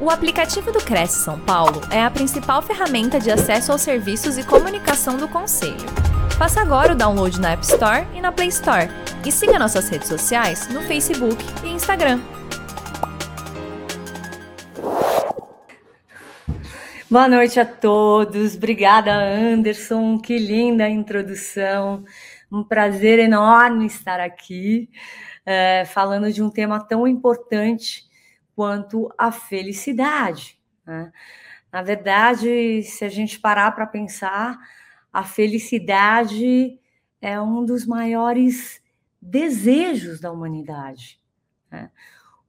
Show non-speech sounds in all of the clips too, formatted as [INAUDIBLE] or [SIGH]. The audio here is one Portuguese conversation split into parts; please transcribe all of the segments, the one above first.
O aplicativo do Cresce São Paulo é a principal ferramenta de acesso aos serviços e comunicação do Conselho. Faça agora o download na App Store e na Play Store. E siga nossas redes sociais no Facebook e Instagram. Boa noite a todos. Obrigada, Anderson. Que linda introdução. Um prazer enorme estar aqui, é, falando de um tema tão importante quanto a felicidade. Né? Na verdade, se a gente parar para pensar, a felicidade é um dos maiores desejos da humanidade. Né?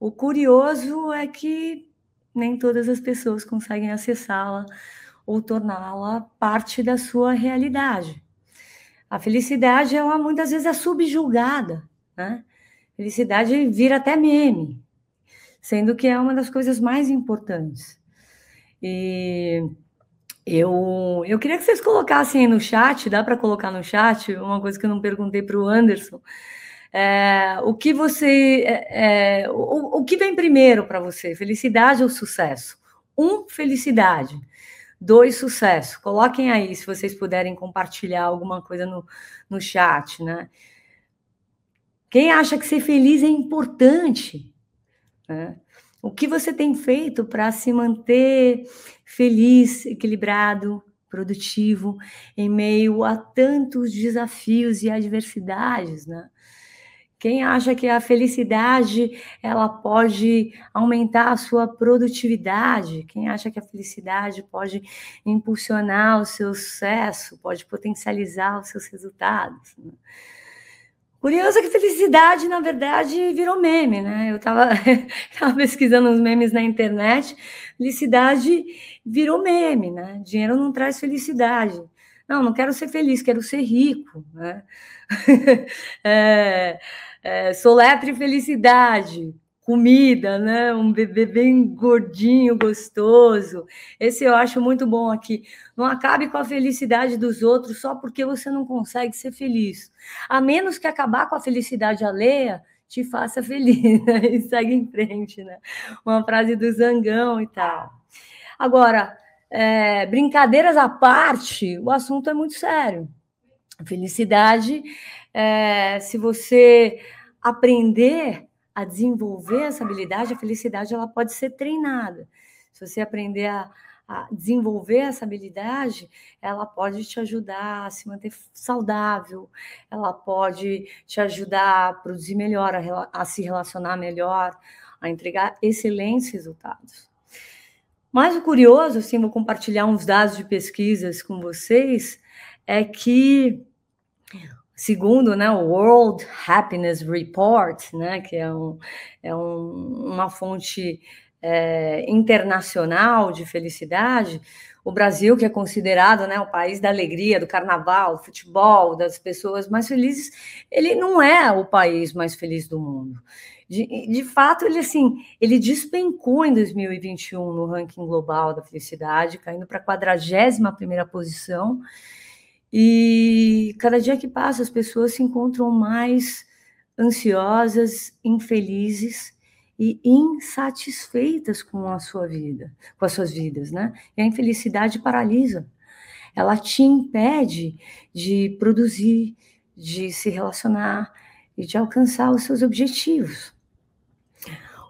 O curioso é que nem todas as pessoas conseguem acessá-la ou torná-la parte da sua realidade. A felicidade, ela muitas vezes é subjugada, né? Felicidade vira até meme sendo que é uma das coisas mais importantes. E eu, eu queria que vocês colocassem no chat, dá para colocar no chat, uma coisa que eu não perguntei para o Anderson. É, o que você. É, é, o, o que vem primeiro para você? Felicidade ou sucesso? Um, felicidade. Dois, sucesso. Coloquem aí, se vocês puderem compartilhar alguma coisa no, no chat, né? Quem acha que ser feliz é importante? Né? O que você tem feito para se manter feliz, equilibrado, produtivo, em meio a tantos desafios e adversidades, né? Quem acha que a felicidade ela pode aumentar a sua produtividade? Quem acha que a felicidade pode impulsionar o seu sucesso, pode potencializar os seus resultados? Né? Curioso é que felicidade, na verdade, virou meme, né? Eu estava [LAUGHS] pesquisando uns memes na internet, felicidade virou meme, né? Dinheiro não traz felicidade. Não, não quero ser feliz, quero ser rico, né? [LAUGHS] é, é, soletre felicidade comida, né? Um bebê bem gordinho, gostoso. Esse eu acho muito bom aqui. Não acabe com a felicidade dos outros só porque você não consegue ser feliz. A menos que acabar com a felicidade alheia te faça [LAUGHS] feliz, né? E segue em frente, né? Uma frase do Zangão e tal. Agora, é, brincadeiras à parte, o assunto é muito sério. Felicidade, é, se você aprender a desenvolver essa habilidade, a felicidade ela pode ser treinada. Se você aprender a, a desenvolver essa habilidade, ela pode te ajudar a se manter saudável, ela pode te ajudar a produzir melhor, a, a se relacionar melhor, a entregar excelentes resultados. Mas o curioso, assim, vou compartilhar uns dados de pesquisas com vocês, é que segundo né, o World Happiness Report, né, que é, um, é um, uma fonte é, internacional de felicidade, o Brasil, que é considerado né, o país da alegria, do carnaval, do futebol, das pessoas mais felizes, ele não é o país mais feliz do mundo. De, de fato, ele assim, ele despencou em 2021 no ranking global da felicidade, caindo para a 41 primeira posição, e cada dia que passa, as pessoas se encontram mais ansiosas, infelizes e insatisfeitas com a sua vida, com as suas vidas, né? E a infelicidade paralisa. Ela te impede de produzir, de se relacionar e de alcançar os seus objetivos.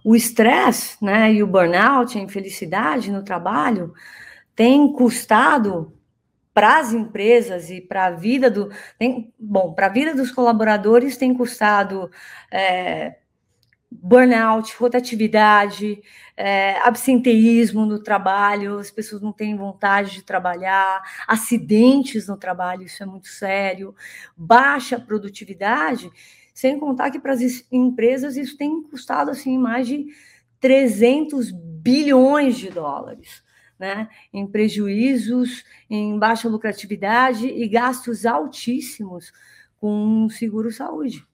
O estresse, né, e o burnout, a infelicidade no trabalho, tem custado para as empresas e para a vida do. Tem, bom, para a vida dos colaboradores tem custado é, burnout, rotatividade, é, absenteísmo no trabalho, as pessoas não têm vontade de trabalhar, acidentes no trabalho, isso é muito sério, baixa produtividade, sem contar que para as empresas isso tem custado assim mais de 300 bilhões de dólares né, em prejuízos, em baixa lucratividade e gastos altíssimos com seguro-saúde.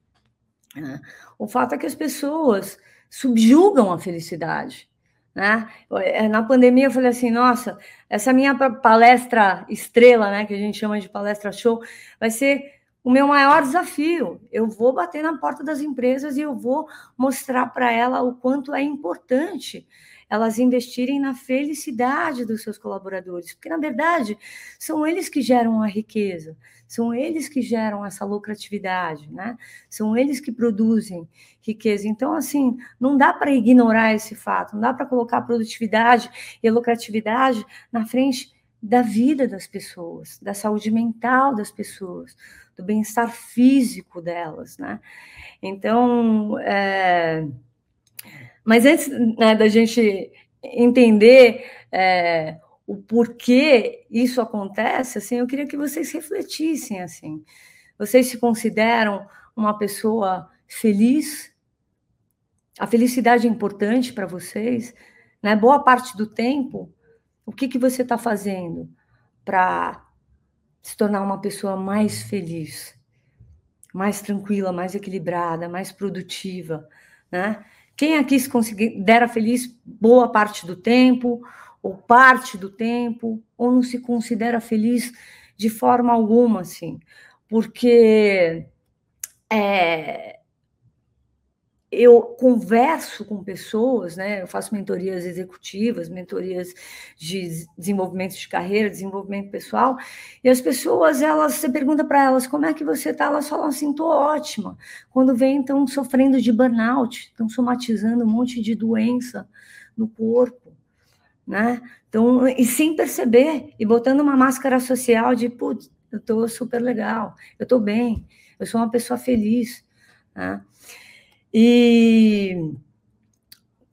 Né? O fato é que as pessoas subjugam a felicidade. Né? É, na pandemia eu falei assim, nossa, essa minha palestra estrela, né, que a gente chama de palestra show, vai ser o meu maior desafio. Eu vou bater na porta das empresas e eu vou mostrar para ela o quanto é importante elas investirem na felicidade dos seus colaboradores, porque na verdade são eles que geram a riqueza, são eles que geram essa lucratividade, né? São eles que produzem riqueza. Então, assim, não dá para ignorar esse fato, não dá para colocar produtividade e lucratividade na frente da vida das pessoas, da saúde mental das pessoas, do bem-estar físico delas, né? Então, é... mas antes né, da gente entender é, o porquê isso acontece, assim, eu queria que vocês refletissem, assim, vocês se consideram uma pessoa feliz? A felicidade é importante para vocês? Né? Boa parte do tempo, o que, que você está fazendo para se tornar uma pessoa mais feliz, mais tranquila, mais equilibrada, mais produtiva, né? Quem aqui se considera feliz boa parte do tempo, ou parte do tempo, ou não se considera feliz de forma alguma, assim? Porque é, eu converso com pessoas, né? Eu faço mentorias executivas, mentorias de desenvolvimento de carreira, desenvolvimento pessoal, e as pessoas, elas, você pergunta para elas como é que você está, elas falam assim, tô ótima. Quando vem, estão sofrendo de burnout, estão somatizando um monte de doença no corpo, né? Então, e sem perceber, e botando uma máscara social de, putz, eu tô super legal, eu tô bem, eu sou uma pessoa feliz, né? E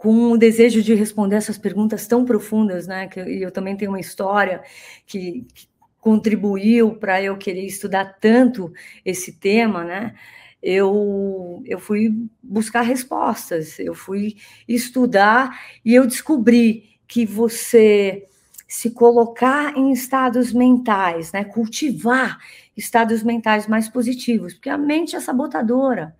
com o desejo de responder essas perguntas tão profundas, né? Que eu, também tenho uma história que, que contribuiu para eu querer estudar tanto esse tema, né? Eu, eu fui buscar respostas, eu fui estudar e eu descobri que você se colocar em estados mentais, né? Cultivar estados mentais mais positivos, porque a mente é sabotadora.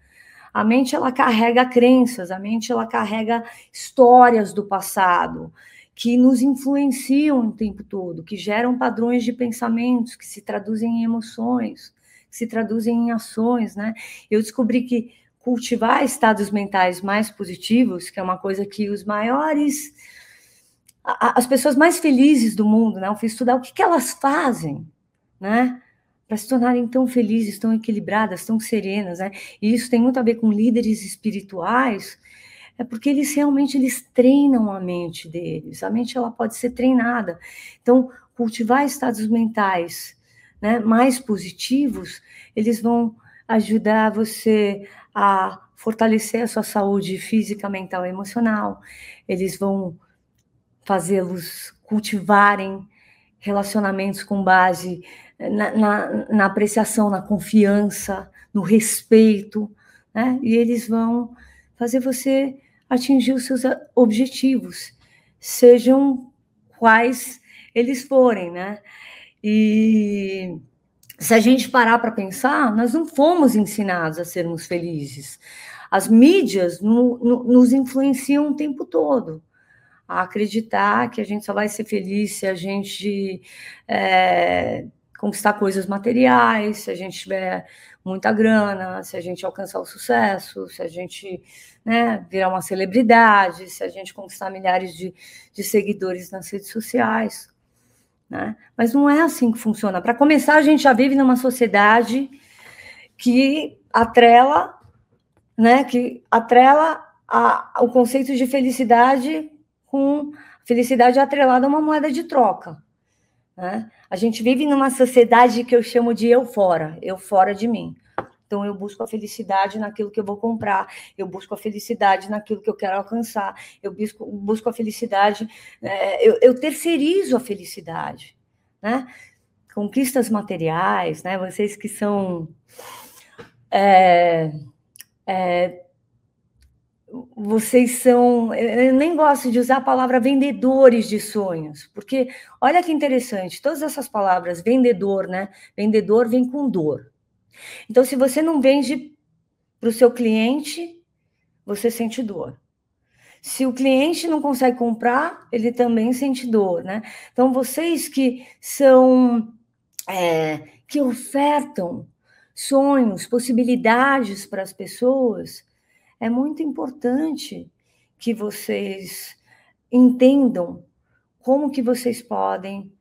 A mente ela carrega crenças, a mente ela carrega histórias do passado que nos influenciam o tempo todo, que geram padrões de pensamentos, que se traduzem em emoções, que se traduzem em ações, né? Eu descobri que cultivar estados mentais mais positivos, que é uma coisa que os maiores as pessoas mais felizes do mundo, né? Eu fui estudar o que, que elas fazem, né? Para se tornarem tão felizes, tão equilibradas, tão serenas, né? E isso tem muito a ver com líderes espirituais, é porque eles realmente eles treinam a mente deles. A mente ela pode ser treinada. Então, cultivar estados mentais, né, mais positivos, eles vão ajudar você a fortalecer a sua saúde física, mental e emocional. Eles vão fazê-los cultivarem relacionamentos com base na, na, na apreciação, na confiança, no respeito, né? E eles vão fazer você atingir os seus objetivos, sejam quais eles forem, né? E se a gente parar para pensar, nós não fomos ensinados a sermos felizes. As mídias no, no, nos influenciam o tempo todo a acreditar que a gente só vai ser feliz se a gente é, conquistar coisas materiais, se a gente tiver muita grana, se a gente alcançar o sucesso, se a gente né, virar uma celebridade, se a gente conquistar milhares de, de seguidores nas redes sociais. Né? Mas não é assim que funciona. Para começar, a gente já vive numa sociedade que atrela, né, que atrela a, o conceito de felicidade com felicidade atrelada a uma moeda de troca. Né? A gente vive numa sociedade que eu chamo de eu fora, eu fora de mim. Então, eu busco a felicidade naquilo que eu vou comprar, eu busco a felicidade naquilo que eu quero alcançar, eu busco, busco a felicidade, é, eu, eu, terceirizo a felicidade, né? Conquistas materiais, né? Vocês que são é, é, vocês são. Eu nem gosto de usar a palavra vendedores de sonhos, porque olha que interessante, todas essas palavras, vendedor, né? Vendedor vem com dor. Então, se você não vende para o seu cliente, você sente dor. Se o cliente não consegue comprar, ele também sente dor, né? Então, vocês que são. É, que ofertam sonhos, possibilidades para as pessoas é muito importante que vocês entendam como que vocês podem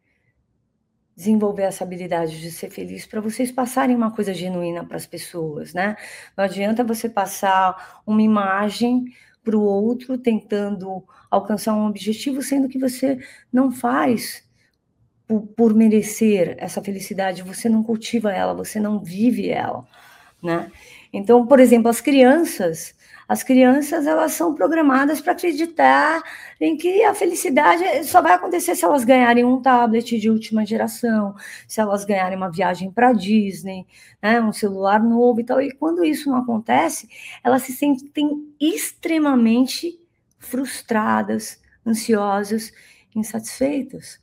desenvolver essa habilidade de ser feliz para vocês passarem uma coisa genuína para as pessoas, né? Não adianta você passar uma imagem para o outro tentando alcançar um objetivo, sendo que você não faz por, por merecer essa felicidade, você não cultiva ela, você não vive ela, né? Então, por exemplo, as crianças, as crianças elas são programadas para acreditar em que a felicidade só vai acontecer se elas ganharem um tablet de última geração, se elas ganharem uma viagem para Disney, né, um celular novo e tal. E quando isso não acontece, elas se sentem extremamente frustradas, ansiosas, insatisfeitas.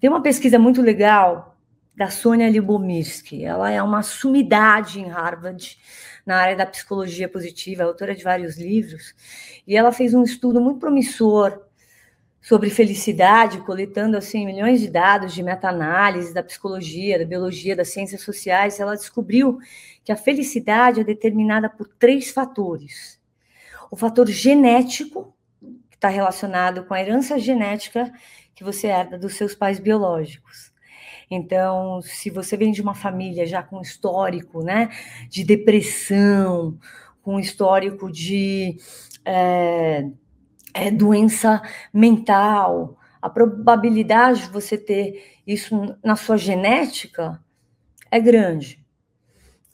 Tem uma pesquisa muito legal da Sônia Libomirsky. Ela é uma sumidade em Harvard na área da psicologia positiva, é autora de vários livros, e ela fez um estudo muito promissor sobre felicidade, coletando assim milhões de dados de meta-análise da psicologia, da biologia, das ciências sociais. Ela descobriu que a felicidade é determinada por três fatores: o fator genético, que está relacionado com a herança genética que você herda dos seus pais biológicos. Então, se você vem de uma família já com histórico, né, de depressão, com histórico de é, é, doença mental, a probabilidade de você ter isso na sua genética é grande,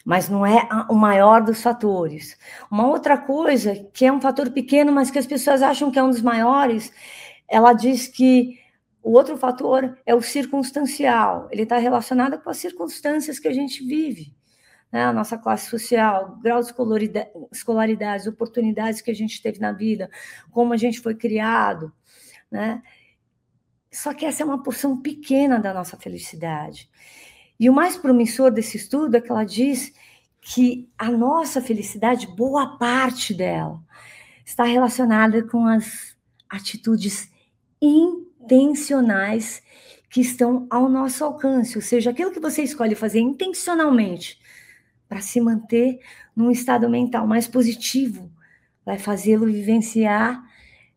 mas não é o maior dos fatores. Uma outra coisa, que é um fator pequeno, mas que as pessoas acham que é um dos maiores, ela diz que o outro fator é o circunstancial, ele está relacionado com as circunstâncias que a gente vive, né? a nossa classe social, grau de escolaridade, oportunidades que a gente teve na vida, como a gente foi criado, né? Só que essa é uma porção pequena da nossa felicidade. E o mais promissor desse estudo é que ela diz que a nossa felicidade, boa parte dela, está relacionada com as atitudes intencionais que estão ao nosso alcance, ou seja, aquilo que você escolhe fazer intencionalmente para se manter num estado mental mais positivo, vai fazê-lo vivenciar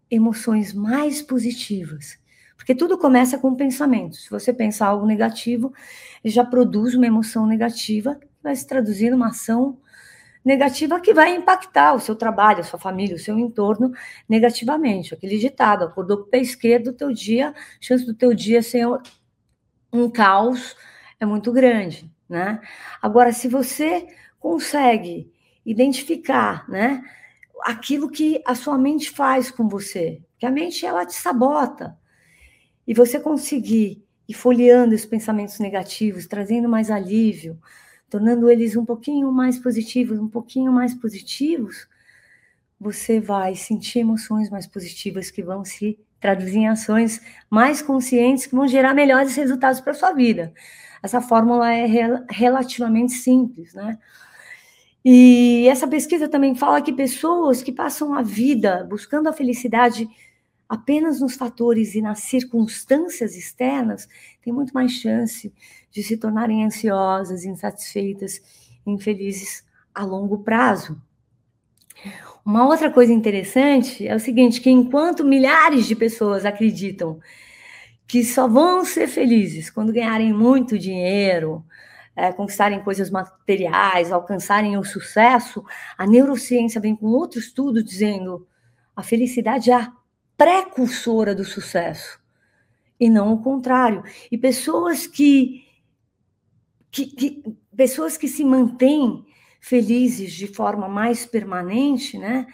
emoções mais positivas. Porque tudo começa com pensamentos. Se você pensar algo negativo, já produz uma emoção negativa, vai se traduzir numa ação negativa que vai impactar o seu trabalho, a sua família, o seu entorno negativamente. Aquele ditado, acordou com o pé esquerdo, teu dia, chance do teu dia ser um caos é muito grande, né? Agora, se você consegue identificar, né, aquilo que a sua mente faz com você, que a mente ela te sabota, e você conseguir ir folheando esses pensamentos negativos, trazendo mais alívio, tornando eles um pouquinho mais positivos, um pouquinho mais positivos, você vai sentir emoções mais positivas que vão se traduzir em ações mais conscientes que vão gerar melhores resultados para sua vida. Essa fórmula é rel relativamente simples, né? E essa pesquisa também fala que pessoas que passam a vida buscando a felicidade apenas nos fatores e nas circunstâncias externas têm muito mais chance de se tornarem ansiosas, insatisfeitas, infelizes a longo prazo. Uma outra coisa interessante é o seguinte, que enquanto milhares de pessoas acreditam que só vão ser felizes quando ganharem muito dinheiro, é, conquistarem coisas materiais, alcançarem o sucesso, a neurociência vem com outro estudo dizendo a felicidade é a precursora do sucesso e não o contrário. E pessoas que que, que pessoas que se mantêm felizes de forma mais permanente, né?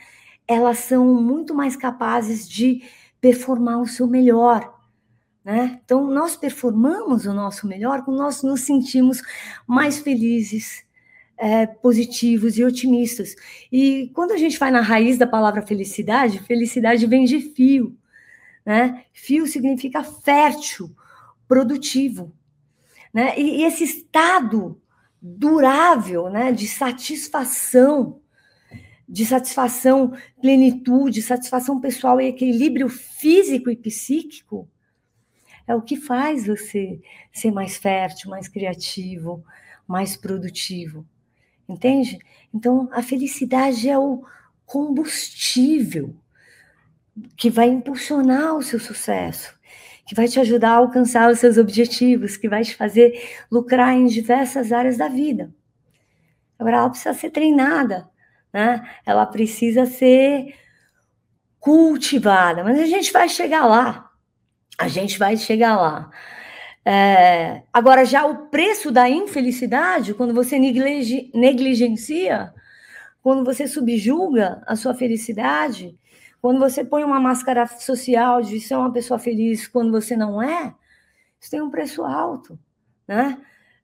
Elas são muito mais capazes de performar o seu melhor, né? Então nós performamos o nosso melhor quando nós nos sentimos mais felizes, é, positivos e otimistas. E quando a gente vai na raiz da palavra felicidade, felicidade vem de fio, né? Fio significa fértil, produtivo. Né? E, e esse estado durável né, de satisfação, de satisfação, plenitude, satisfação pessoal e equilíbrio físico e psíquico, é o que faz você ser mais fértil, mais criativo, mais produtivo. Entende? Então, a felicidade é o combustível que vai impulsionar o seu sucesso, que vai te ajudar a alcançar os seus objetivos, que vai te fazer lucrar em diversas áreas da vida. Agora, ela precisa ser treinada, né? Ela precisa ser cultivada, mas a gente vai chegar lá. A gente vai chegar lá. É, agora, já o preço da infelicidade, quando você negligencia, quando você subjuga a sua felicidade, quando você põe uma máscara social de ser uma pessoa feliz quando você não é, isso tem um preço alto, né?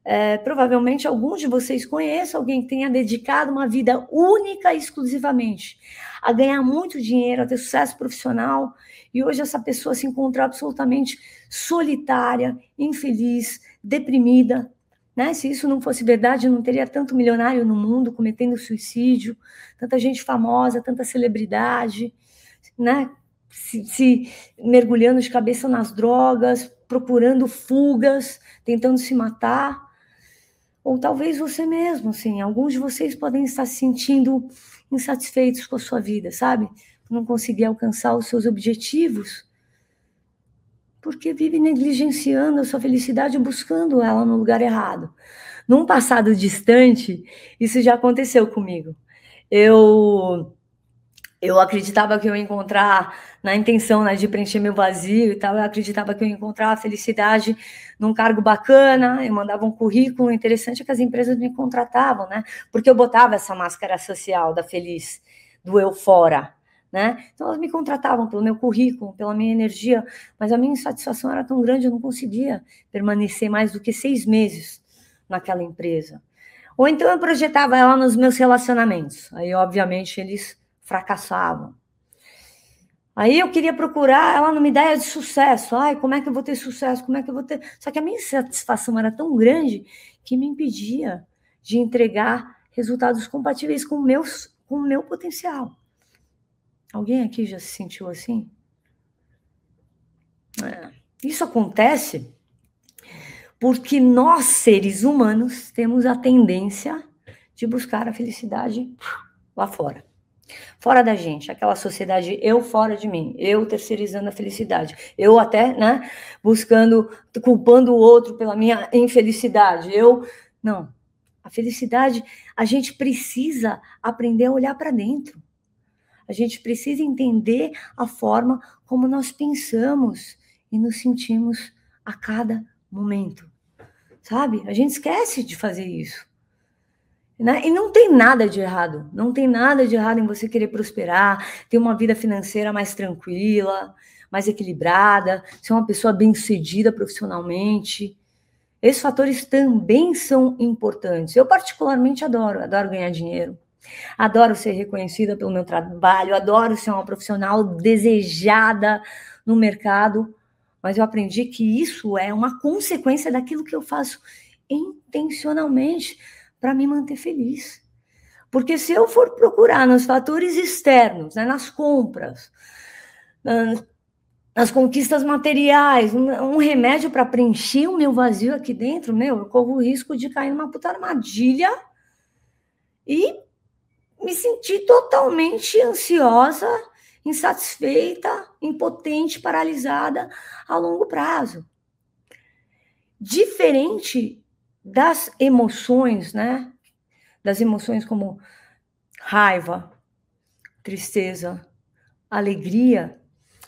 É, provavelmente alguns de vocês conheçam alguém que tenha dedicado uma vida única e exclusivamente a ganhar muito dinheiro, a ter sucesso profissional, e hoje essa pessoa se encontra absolutamente solitária, infeliz, deprimida. Né? Se isso não fosse verdade, não teria tanto milionário no mundo cometendo suicídio, tanta gente famosa, tanta celebridade, né? se, se mergulhando de cabeça nas drogas, procurando fugas, tentando se matar ou talvez você mesmo, assim, alguns de vocês podem estar se sentindo insatisfeitos com a sua vida, sabe? Não conseguir alcançar os seus objetivos, porque vive negligenciando a sua felicidade, buscando ela no lugar errado. Num passado distante, isso já aconteceu comigo. Eu eu acreditava que eu ia encontrar, na intenção né, de preencher meu vazio e tal, eu acreditava que eu ia encontrar a felicidade num cargo bacana, eu mandava um currículo interessante que as empresas me contratavam, né? Porque eu botava essa máscara social da feliz, do eu fora, né? Então elas me contratavam pelo meu currículo, pela minha energia, mas a minha insatisfação era tão grande, eu não conseguia permanecer mais do que seis meses naquela empresa. Ou então eu projetava ela nos meus relacionamentos. Aí, obviamente, eles fracassavam. Aí eu queria procurar ela numa ideia de sucesso. Ai, como é que eu vou ter sucesso? Como é que eu vou ter. Só que a minha insatisfação era tão grande que me impedia de entregar resultados compatíveis com, meus, com o meu potencial. Alguém aqui já se sentiu assim? É. Isso acontece porque nós, seres humanos, temos a tendência de buscar a felicidade lá fora. Fora da gente, aquela sociedade eu fora de mim, eu terceirizando a felicidade, eu até, né, buscando, culpando o outro pela minha infelicidade, eu. Não. A felicidade, a gente precisa aprender a olhar para dentro. A gente precisa entender a forma como nós pensamos e nos sentimos a cada momento. Sabe? A gente esquece de fazer isso. Né? E não tem nada de errado, não tem nada de errado em você querer prosperar, ter uma vida financeira mais tranquila, mais equilibrada, ser uma pessoa bem-sucedida profissionalmente. Esses fatores também são importantes. Eu, particularmente, adoro, adoro ganhar dinheiro, adoro ser reconhecida pelo meu trabalho, adoro ser uma profissional desejada no mercado, mas eu aprendi que isso é uma consequência daquilo que eu faço intencionalmente para me manter feliz. Porque se eu for procurar nos fatores externos, né, nas compras, nas conquistas materiais, um, remédio para preencher o meu vazio aqui dentro, meu, eu corro o risco de cair numa puta armadilha e me sentir totalmente ansiosa, insatisfeita, impotente, paralisada a longo prazo. Diferente das emoções, né? Das emoções como raiva, tristeza, alegria.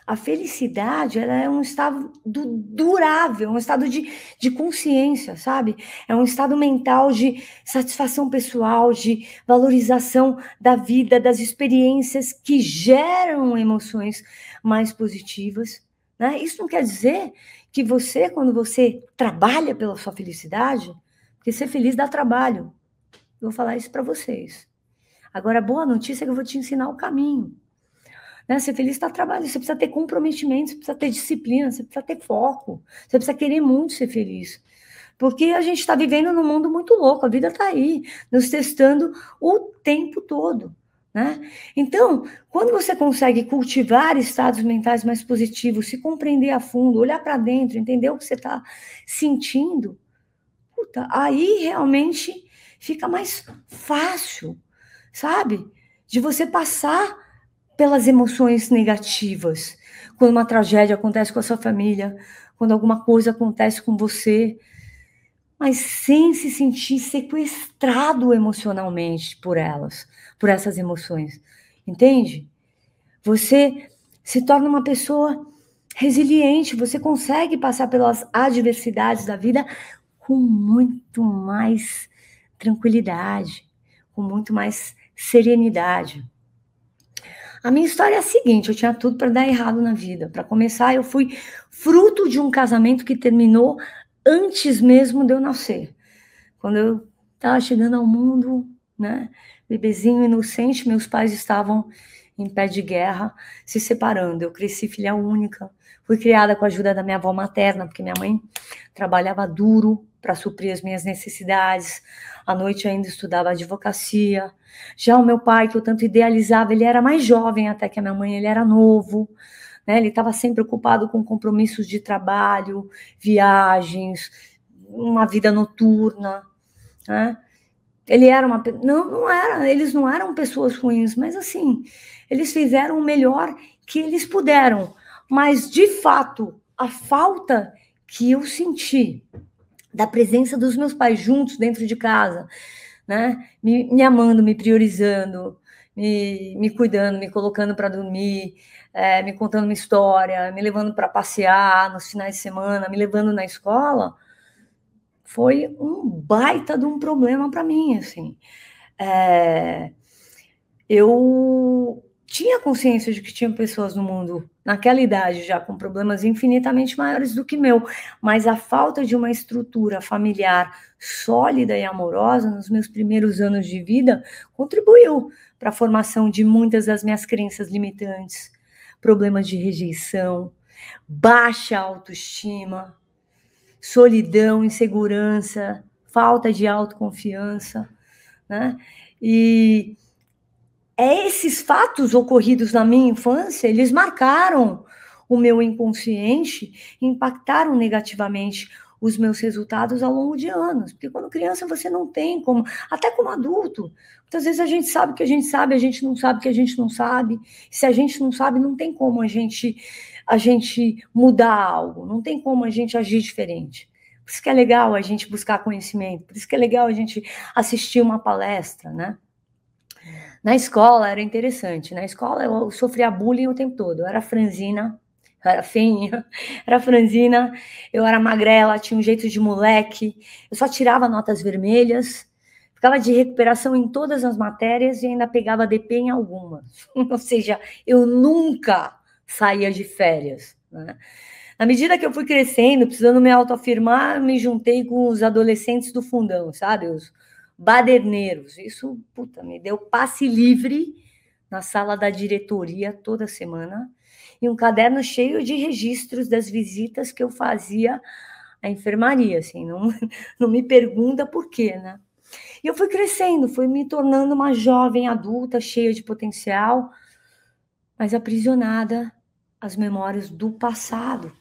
A felicidade ela é um estado durável, um estado de, de consciência, sabe? É um estado mental de satisfação pessoal, de valorização da vida, das experiências que geram emoções mais positivas. Né? Isso não quer dizer que você, quando você trabalha pela sua felicidade, porque ser feliz dá trabalho. Eu vou falar isso para vocês. Agora, a boa notícia é que eu vou te ensinar o caminho. Né? Ser feliz dá trabalho. Você precisa ter comprometimento, você precisa ter disciplina, você precisa ter foco. Você precisa querer muito ser feliz. Porque a gente está vivendo num mundo muito louco, a vida está aí, nos testando o tempo todo. Né? Então, quando você consegue cultivar estados mentais mais positivos, se compreender a fundo, olhar para dentro, entender o que você está sentindo, aí realmente fica mais fácil, sabe? De você passar pelas emoções negativas. Quando uma tragédia acontece com a sua família, quando alguma coisa acontece com você, mas sem se sentir sequestrado emocionalmente por elas, por essas emoções. Entende? Você se torna uma pessoa resiliente, você consegue passar pelas adversidades da vida com muito mais tranquilidade, com muito mais serenidade. A minha história é a seguinte: eu tinha tudo para dar errado na vida. Para começar, eu fui fruto de um casamento que terminou antes mesmo de eu nascer. Quando eu estava chegando ao mundo, né, bebezinho inocente, meus pais estavam em pé de guerra, se separando. Eu cresci filha única, fui criada com a ajuda da minha avó materna, porque minha mãe trabalhava duro para suprir as minhas necessidades. À noite ainda estudava advocacia. Já o meu pai, que eu tanto idealizava, ele era mais jovem até que a minha mãe, ele era novo. Né? Ele estava sempre ocupado com compromissos de trabalho, viagens, uma vida noturna. Né? Ele era uma. Não, não era, eles não eram pessoas ruins, mas assim, eles fizeram o melhor que eles puderam. Mas, de fato, a falta que eu senti da presença dos meus pais juntos dentro de casa, né? Me, me amando, me priorizando, me, me cuidando, me colocando para dormir, é, me contando uma história, me levando para passear nos finais de semana, me levando na escola, foi um baita de um problema para mim, assim. É, eu tinha consciência de que tinha pessoas no mundo naquela idade já com problemas infinitamente maiores do que meu, mas a falta de uma estrutura familiar sólida e amorosa nos meus primeiros anos de vida contribuiu para a formação de muitas das minhas crenças limitantes, problemas de rejeição, baixa autoestima, solidão, insegurança, falta de autoconfiança, né? E esses fatos ocorridos na minha infância, eles marcaram o meu inconsciente, impactaram negativamente os meus resultados ao longo de anos. Porque quando criança você não tem como, até como adulto, muitas vezes a gente sabe que a gente sabe, a gente não sabe que a gente não sabe. Se a gente não sabe, não tem como a gente a gente mudar algo, não tem como a gente agir diferente. Por isso que é legal a gente buscar conhecimento, por isso que é legal a gente assistir uma palestra, né? Na escola era interessante. Na escola eu sofria bullying o tempo todo. Eu era franzina, [LAUGHS] eu era feinha, [LAUGHS] era franzina, eu era magrela, tinha um jeito de moleque. Eu só tirava notas vermelhas, ficava de recuperação em todas as matérias e ainda pegava DP em algumas. [LAUGHS] Ou seja, eu nunca saía de férias. Né? Na medida que eu fui crescendo, precisando me autoafirmar, me juntei com os adolescentes do fundão, sabe? Os, baderneiros. Isso, puta, me deu passe livre na sala da diretoria toda semana e um caderno cheio de registros das visitas que eu fazia à enfermaria, assim, não, [LAUGHS] não me pergunta por quê, né? E eu fui crescendo, fui me tornando uma jovem adulta, cheia de potencial, mas aprisionada às memórias do passado,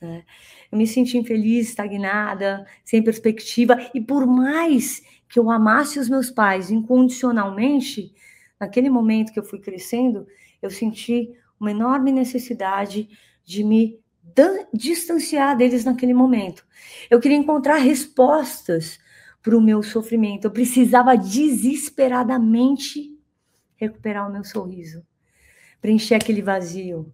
né? Eu me senti infeliz, estagnada, sem perspectiva, e por mais que eu amasse os meus pais incondicionalmente, naquele momento que eu fui crescendo, eu senti uma enorme necessidade de me distanciar deles naquele momento. Eu queria encontrar respostas para o meu sofrimento. Eu precisava desesperadamente recuperar o meu sorriso, preencher aquele vazio,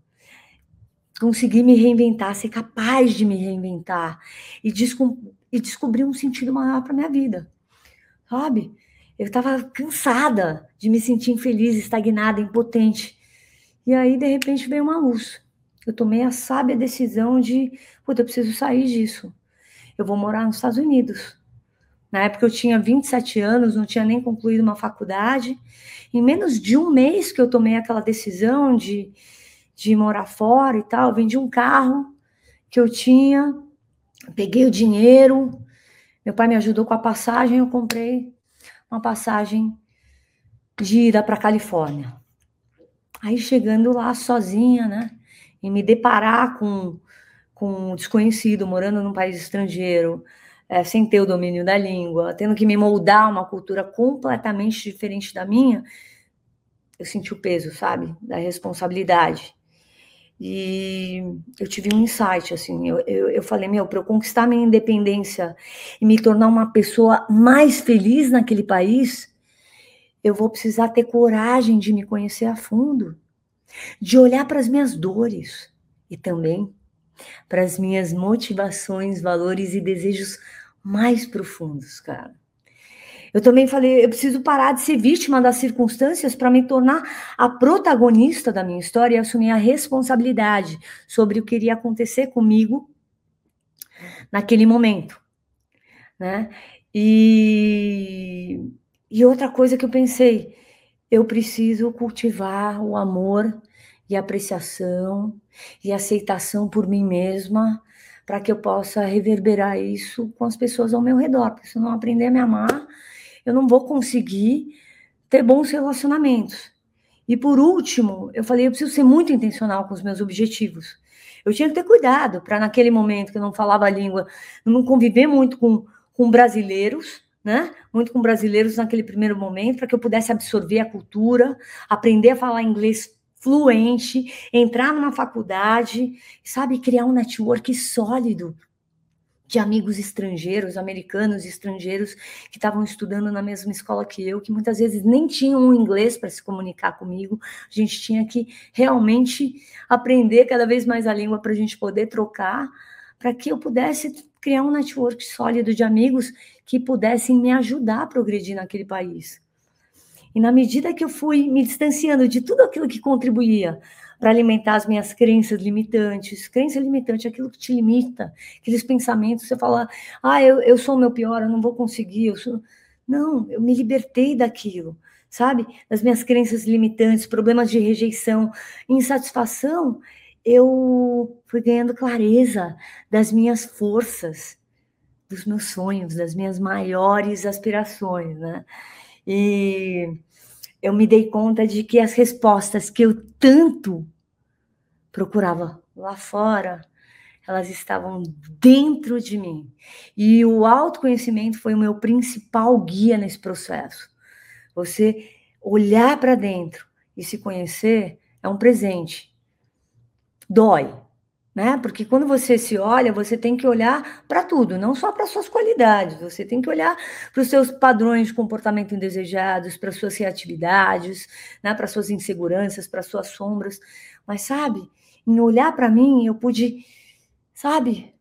conseguir me reinventar, ser capaz de me reinventar e, e descobrir um sentido maior para minha vida sabe? Eu estava cansada de me sentir infeliz, estagnada, impotente. E aí, de repente, veio uma luz. Eu tomei a sábia decisão de, puta, eu preciso sair disso. Eu vou morar nos Estados Unidos. Na época eu tinha 27 anos, não tinha nem concluído uma faculdade. Em menos de um mês que eu tomei aquela decisão de, de morar fora e tal, vendi um carro que eu tinha, peguei o dinheiro, meu pai me ajudou com a passagem, eu comprei uma passagem de ida para Califórnia. Aí chegando lá sozinha, né? E me deparar com, com um desconhecido morando num país estrangeiro, é, sem ter o domínio da língua, tendo que me moldar uma cultura completamente diferente da minha, eu senti o peso, sabe, da responsabilidade. E eu tive um insight, assim, eu, eu, eu falei, meu, para eu conquistar minha independência e me tornar uma pessoa mais feliz naquele país, eu vou precisar ter coragem de me conhecer a fundo, de olhar para as minhas dores e também para as minhas motivações, valores e desejos mais profundos, cara. Eu também falei, eu preciso parar de ser vítima das circunstâncias para me tornar a protagonista da minha história e assumir a responsabilidade sobre o que iria acontecer comigo naquele momento, né? E, e outra coisa que eu pensei, eu preciso cultivar o amor e apreciação e aceitação por mim mesma para que eu possa reverberar isso com as pessoas ao meu redor. Porque se eu não aprender a me amar, eu não vou conseguir ter bons relacionamentos. E por último, eu falei, eu preciso ser muito intencional com os meus objetivos. Eu tinha que ter cuidado para naquele momento que eu não falava a língua, não conviver muito com, com brasileiros, né? Muito com brasileiros naquele primeiro momento, para que eu pudesse absorver a cultura, aprender a falar inglês fluente, entrar numa faculdade, sabe, criar um network sólido de amigos estrangeiros, americanos estrangeiros que estavam estudando na mesma escola que eu, que muitas vezes nem tinham um inglês para se comunicar comigo. A gente tinha que realmente aprender cada vez mais a língua para a gente poder trocar, para que eu pudesse criar um network sólido de amigos que pudessem me ajudar a progredir naquele país. E na medida que eu fui me distanciando de tudo aquilo que contribuía para alimentar as minhas crenças limitantes, crença limitante é aquilo que te limita, aqueles pensamentos, você fala, ah, eu, eu sou o meu pior, eu não vou conseguir, eu sou... Não, eu me libertei daquilo, sabe? Das minhas crenças limitantes, problemas de rejeição, insatisfação, eu fui ganhando clareza das minhas forças, dos meus sonhos, das minhas maiores aspirações, né? E eu me dei conta de que as respostas que eu tanto procurava lá fora, elas estavam dentro de mim. E o autoconhecimento foi o meu principal guia nesse processo. Você olhar para dentro e se conhecer é um presente. Dói, né? Porque quando você se olha, você tem que olhar para tudo, não só para suas qualidades, você tem que olhar para os seus padrões de comportamento indesejados, para suas reatividades, né? para suas inseguranças, para suas sombras. Mas sabe, em olhar para mim, eu pude, sabe,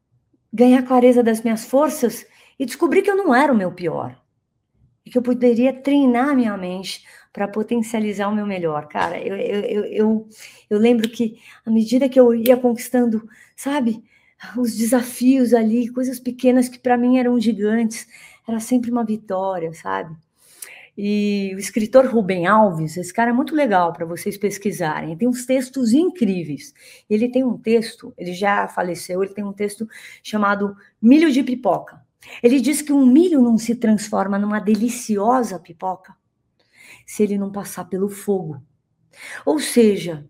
ganhar clareza das minhas forças e descobrir que eu não era o meu pior. E que eu poderia treinar minha mente para potencializar o meu melhor, cara. Eu, eu, eu, eu, lembro que à medida que eu ia conquistando, sabe, os desafios ali, coisas pequenas que para mim eram gigantes, era sempre uma vitória, sabe? E o escritor Rubem Alves, esse cara é muito legal para vocês pesquisarem. Tem uns textos incríveis. Ele tem um texto, ele já faleceu, ele tem um texto chamado Milho de Pipoca. Ele diz que um milho não se transforma numa deliciosa pipoca se ele não passar pelo fogo. Ou seja,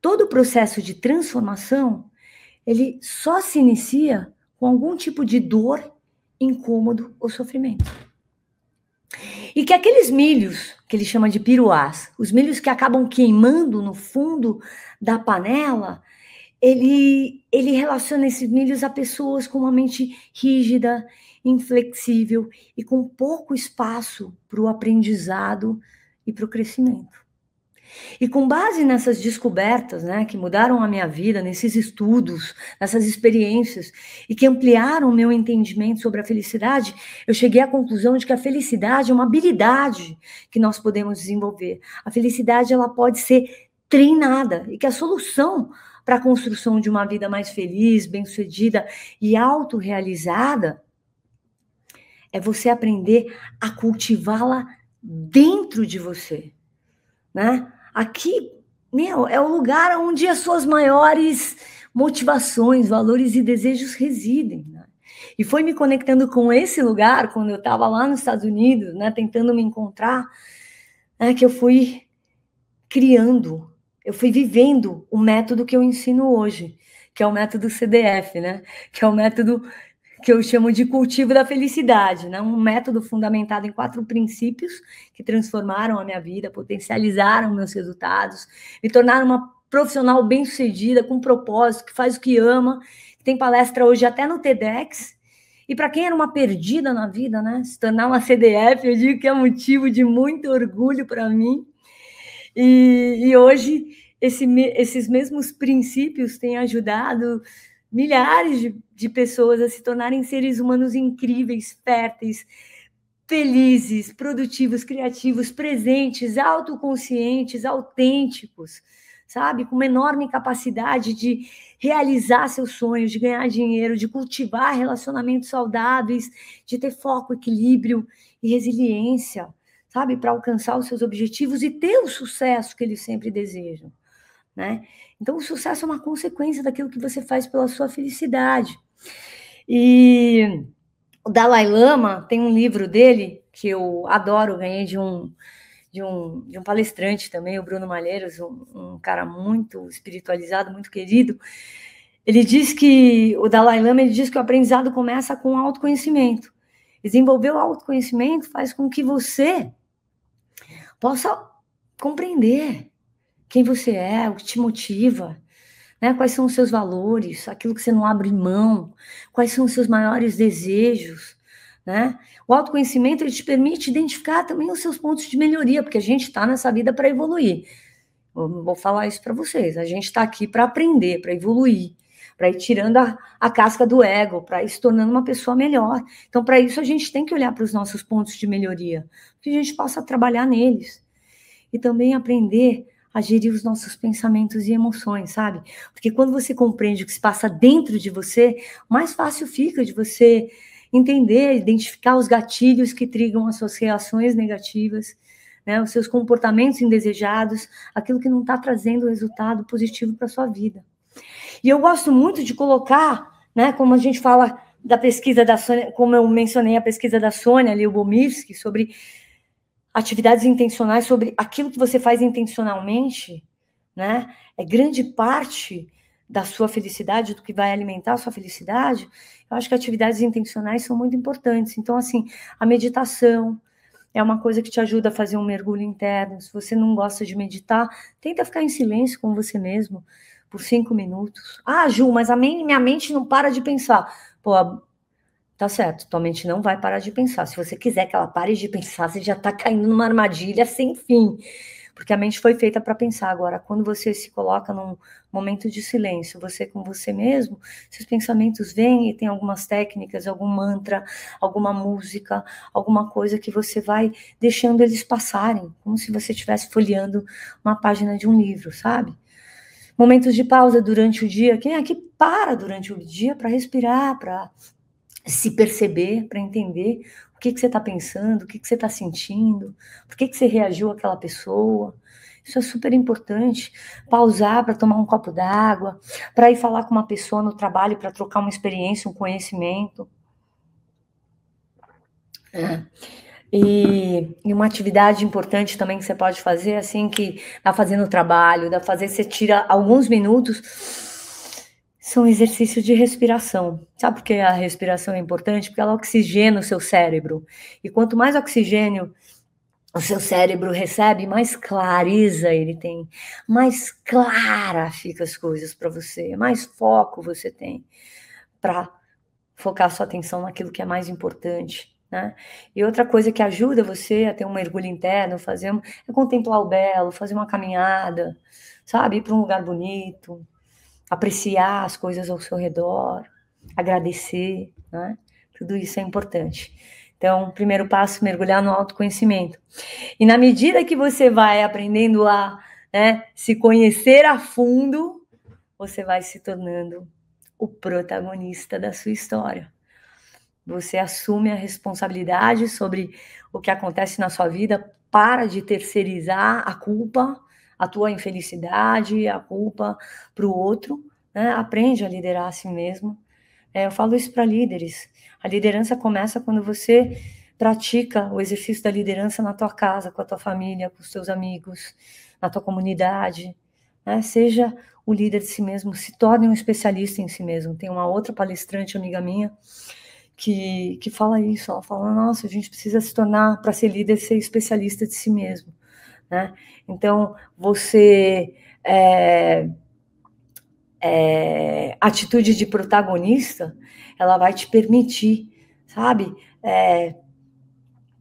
todo o processo de transformação, ele só se inicia com algum tipo de dor, incômodo ou sofrimento. E que aqueles milhos, que ele chama de piruás, os milhos que acabam queimando no fundo da panela, ele, ele relaciona esses milhos a pessoas com uma mente rígida, inflexível e com pouco espaço para o aprendizado e para o crescimento. E com base nessas descobertas, né, que mudaram a minha vida, nesses estudos, nessas experiências, e que ampliaram o meu entendimento sobre a felicidade, eu cheguei à conclusão de que a felicidade é uma habilidade que nós podemos desenvolver. A felicidade ela pode ser treinada e que a solução para a construção de uma vida mais feliz, bem-sucedida e autorrealizada é você aprender a cultivá-la dentro de você, né? Aqui, meu, é o lugar onde as suas maiores motivações, valores e desejos residem. Né? E foi me conectando com esse lugar quando eu estava lá nos Estados Unidos, né, tentando me encontrar, né, que eu fui criando, eu fui vivendo o método que eu ensino hoje, que é o método CDF, né? Que é o método que eu chamo de cultivo da felicidade, né? um método fundamentado em quatro princípios que transformaram a minha vida, potencializaram meus resultados, me tornaram uma profissional bem-sucedida, com propósito, que faz o que ama, tem palestra hoje até no TEDx. E para quem era uma perdida na vida, né? Se tornar uma CDF, eu digo que é motivo de muito orgulho para mim. E, e hoje esse, esses mesmos princípios têm ajudado milhares de, de pessoas a se tornarem seres humanos incríveis, férteis, felizes, produtivos, criativos, presentes, autoconscientes, autênticos, sabe? Com uma enorme capacidade de realizar seus sonhos, de ganhar dinheiro, de cultivar relacionamentos saudáveis, de ter foco, equilíbrio e resiliência, sabe? Para alcançar os seus objetivos e ter o sucesso que eles sempre desejam né? Então, o sucesso é uma consequência daquilo que você faz pela sua felicidade. E o Dalai Lama tem um livro dele que eu adoro, ganhei de um, de um, de um palestrante também, o Bruno Malheiros, um, um cara muito espiritualizado, muito querido. Ele diz que o Dalai Lama ele diz que o aprendizado começa com autoconhecimento. Desenvolver o autoconhecimento faz com que você possa compreender quem você é, o que te motiva, né? quais são os seus valores, aquilo que você não abre mão, quais são os seus maiores desejos. Né? O autoconhecimento ele te permite identificar também os seus pontos de melhoria, porque a gente está nessa vida para evoluir. Eu vou falar isso para vocês. A gente está aqui para aprender, para evoluir, para ir tirando a, a casca do ego, para ir se tornando uma pessoa melhor. Então, para isso, a gente tem que olhar para os nossos pontos de melhoria, que a gente possa trabalhar neles. E também aprender a gerir os nossos pensamentos e emoções, sabe? Porque quando você compreende o que se passa dentro de você, mais fácil fica de você entender, identificar os gatilhos que trigam as suas reações negativas, né, os seus comportamentos indesejados, aquilo que não está trazendo resultado positivo para sua vida. E eu gosto muito de colocar, né, como a gente fala da pesquisa da Sônia, como eu mencionei a pesquisa da Sônia Liubomirsky sobre atividades intencionais sobre aquilo que você faz intencionalmente, né? É grande parte da sua felicidade, do que vai alimentar a sua felicidade. Eu acho que atividades intencionais são muito importantes. Então, assim, a meditação é uma coisa que te ajuda a fazer um mergulho interno. Se você não gosta de meditar, tenta ficar em silêncio com você mesmo por cinco minutos. Ah, Ju, mas a minha mente não para de pensar. Pô, Tá certo, tua mente não vai parar de pensar. Se você quiser que ela pare de pensar, você já está caindo numa armadilha sem fim. Porque a mente foi feita para pensar. Agora, quando você se coloca num momento de silêncio, você com você mesmo, seus pensamentos vêm e tem algumas técnicas, algum mantra, alguma música, alguma coisa que você vai deixando eles passarem, como se você estivesse folheando uma página de um livro, sabe? Momentos de pausa durante o dia. Quem é que para durante o dia para respirar, para se perceber, para entender o que, que você está pensando, o que, que você está sentindo, por que, que você reagiu àquela pessoa. Isso é super importante. Pausar para tomar um copo d'água, para ir falar com uma pessoa no trabalho para trocar uma experiência, um conhecimento. É. E, e, uma atividade importante também que você pode fazer, assim, que dá fazendo o trabalho, dá fazer, você tira alguns minutos são exercícios de respiração. Sabe por que a respiração é importante? Porque ela oxigena o seu cérebro. E quanto mais oxigênio o seu cérebro recebe, mais clareza ele tem, mais clara fica as coisas para você, mais foco você tem para focar sua atenção naquilo que é mais importante. Né? E outra coisa que ajuda você a ter um mergulho interno, fazer é contemplar o belo, fazer uma caminhada, sabe, ir para um lugar bonito, apreciar as coisas ao seu redor, agradecer, né? Tudo isso é importante. Então, primeiro passo, mergulhar no autoconhecimento. E na medida que você vai aprendendo a né, se conhecer a fundo, você vai se tornando o protagonista da sua história. Você assume a responsabilidade sobre o que acontece na sua vida, para de terceirizar a culpa a tua infelicidade, a culpa para o outro, né? aprende a liderar a si mesmo. É, eu falo isso para líderes. A liderança começa quando você pratica o exercício da liderança na tua casa, com a tua família, com os teus amigos, na tua comunidade. Né? Seja o líder de si mesmo, se torne um especialista em si mesmo. Tem uma outra palestrante, amiga minha, que, que fala isso. Ela fala: nossa, a gente precisa se tornar, para ser líder, ser especialista de si mesmo. Né? Então, você. É, é, atitude de protagonista, ela vai te permitir, sabe, é,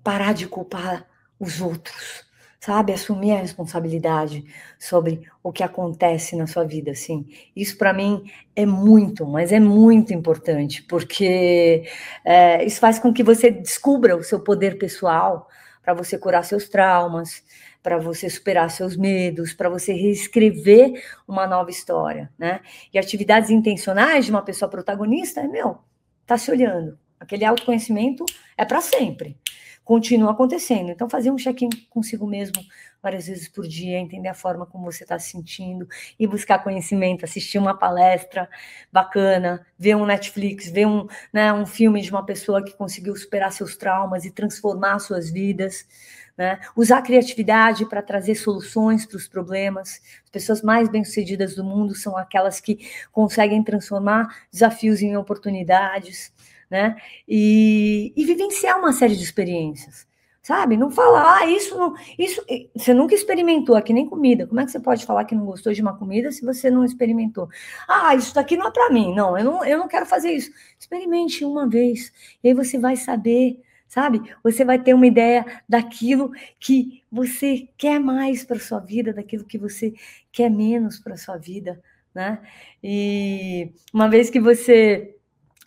parar de culpar os outros, sabe, assumir a responsabilidade sobre o que acontece na sua vida, assim. Isso para mim é muito, mas é muito importante, porque é, isso faz com que você descubra o seu poder pessoal para você curar seus traumas, para você superar seus medos, para você reescrever uma nova história, né? E atividades intencionais de uma pessoa protagonista é, meu, tá se olhando. Aquele autoconhecimento é para sempre. Continua acontecendo. Então, fazer um check-in consigo mesmo várias vezes por dia, entender a forma como você está se sentindo e buscar conhecimento, assistir uma palestra bacana, ver um Netflix, ver um, né, um filme de uma pessoa que conseguiu superar seus traumas e transformar suas vidas. Né? Usar criatividade para trazer soluções para os problemas. As pessoas mais bem-sucedidas do mundo são aquelas que conseguem transformar desafios em oportunidades, né? E, e vivenciar uma série de experiências sabe? Não falar, ah, isso não, isso, você nunca experimentou aqui nem comida. Como é que você pode falar que não gostou de uma comida se você não experimentou? Ah, isso daqui não é para mim. Não, eu não, eu não quero fazer isso. Experimente uma vez e aí você vai saber sabe? Você vai ter uma ideia daquilo que você quer mais para sua vida, daquilo que você quer menos para sua vida, né? E uma vez que você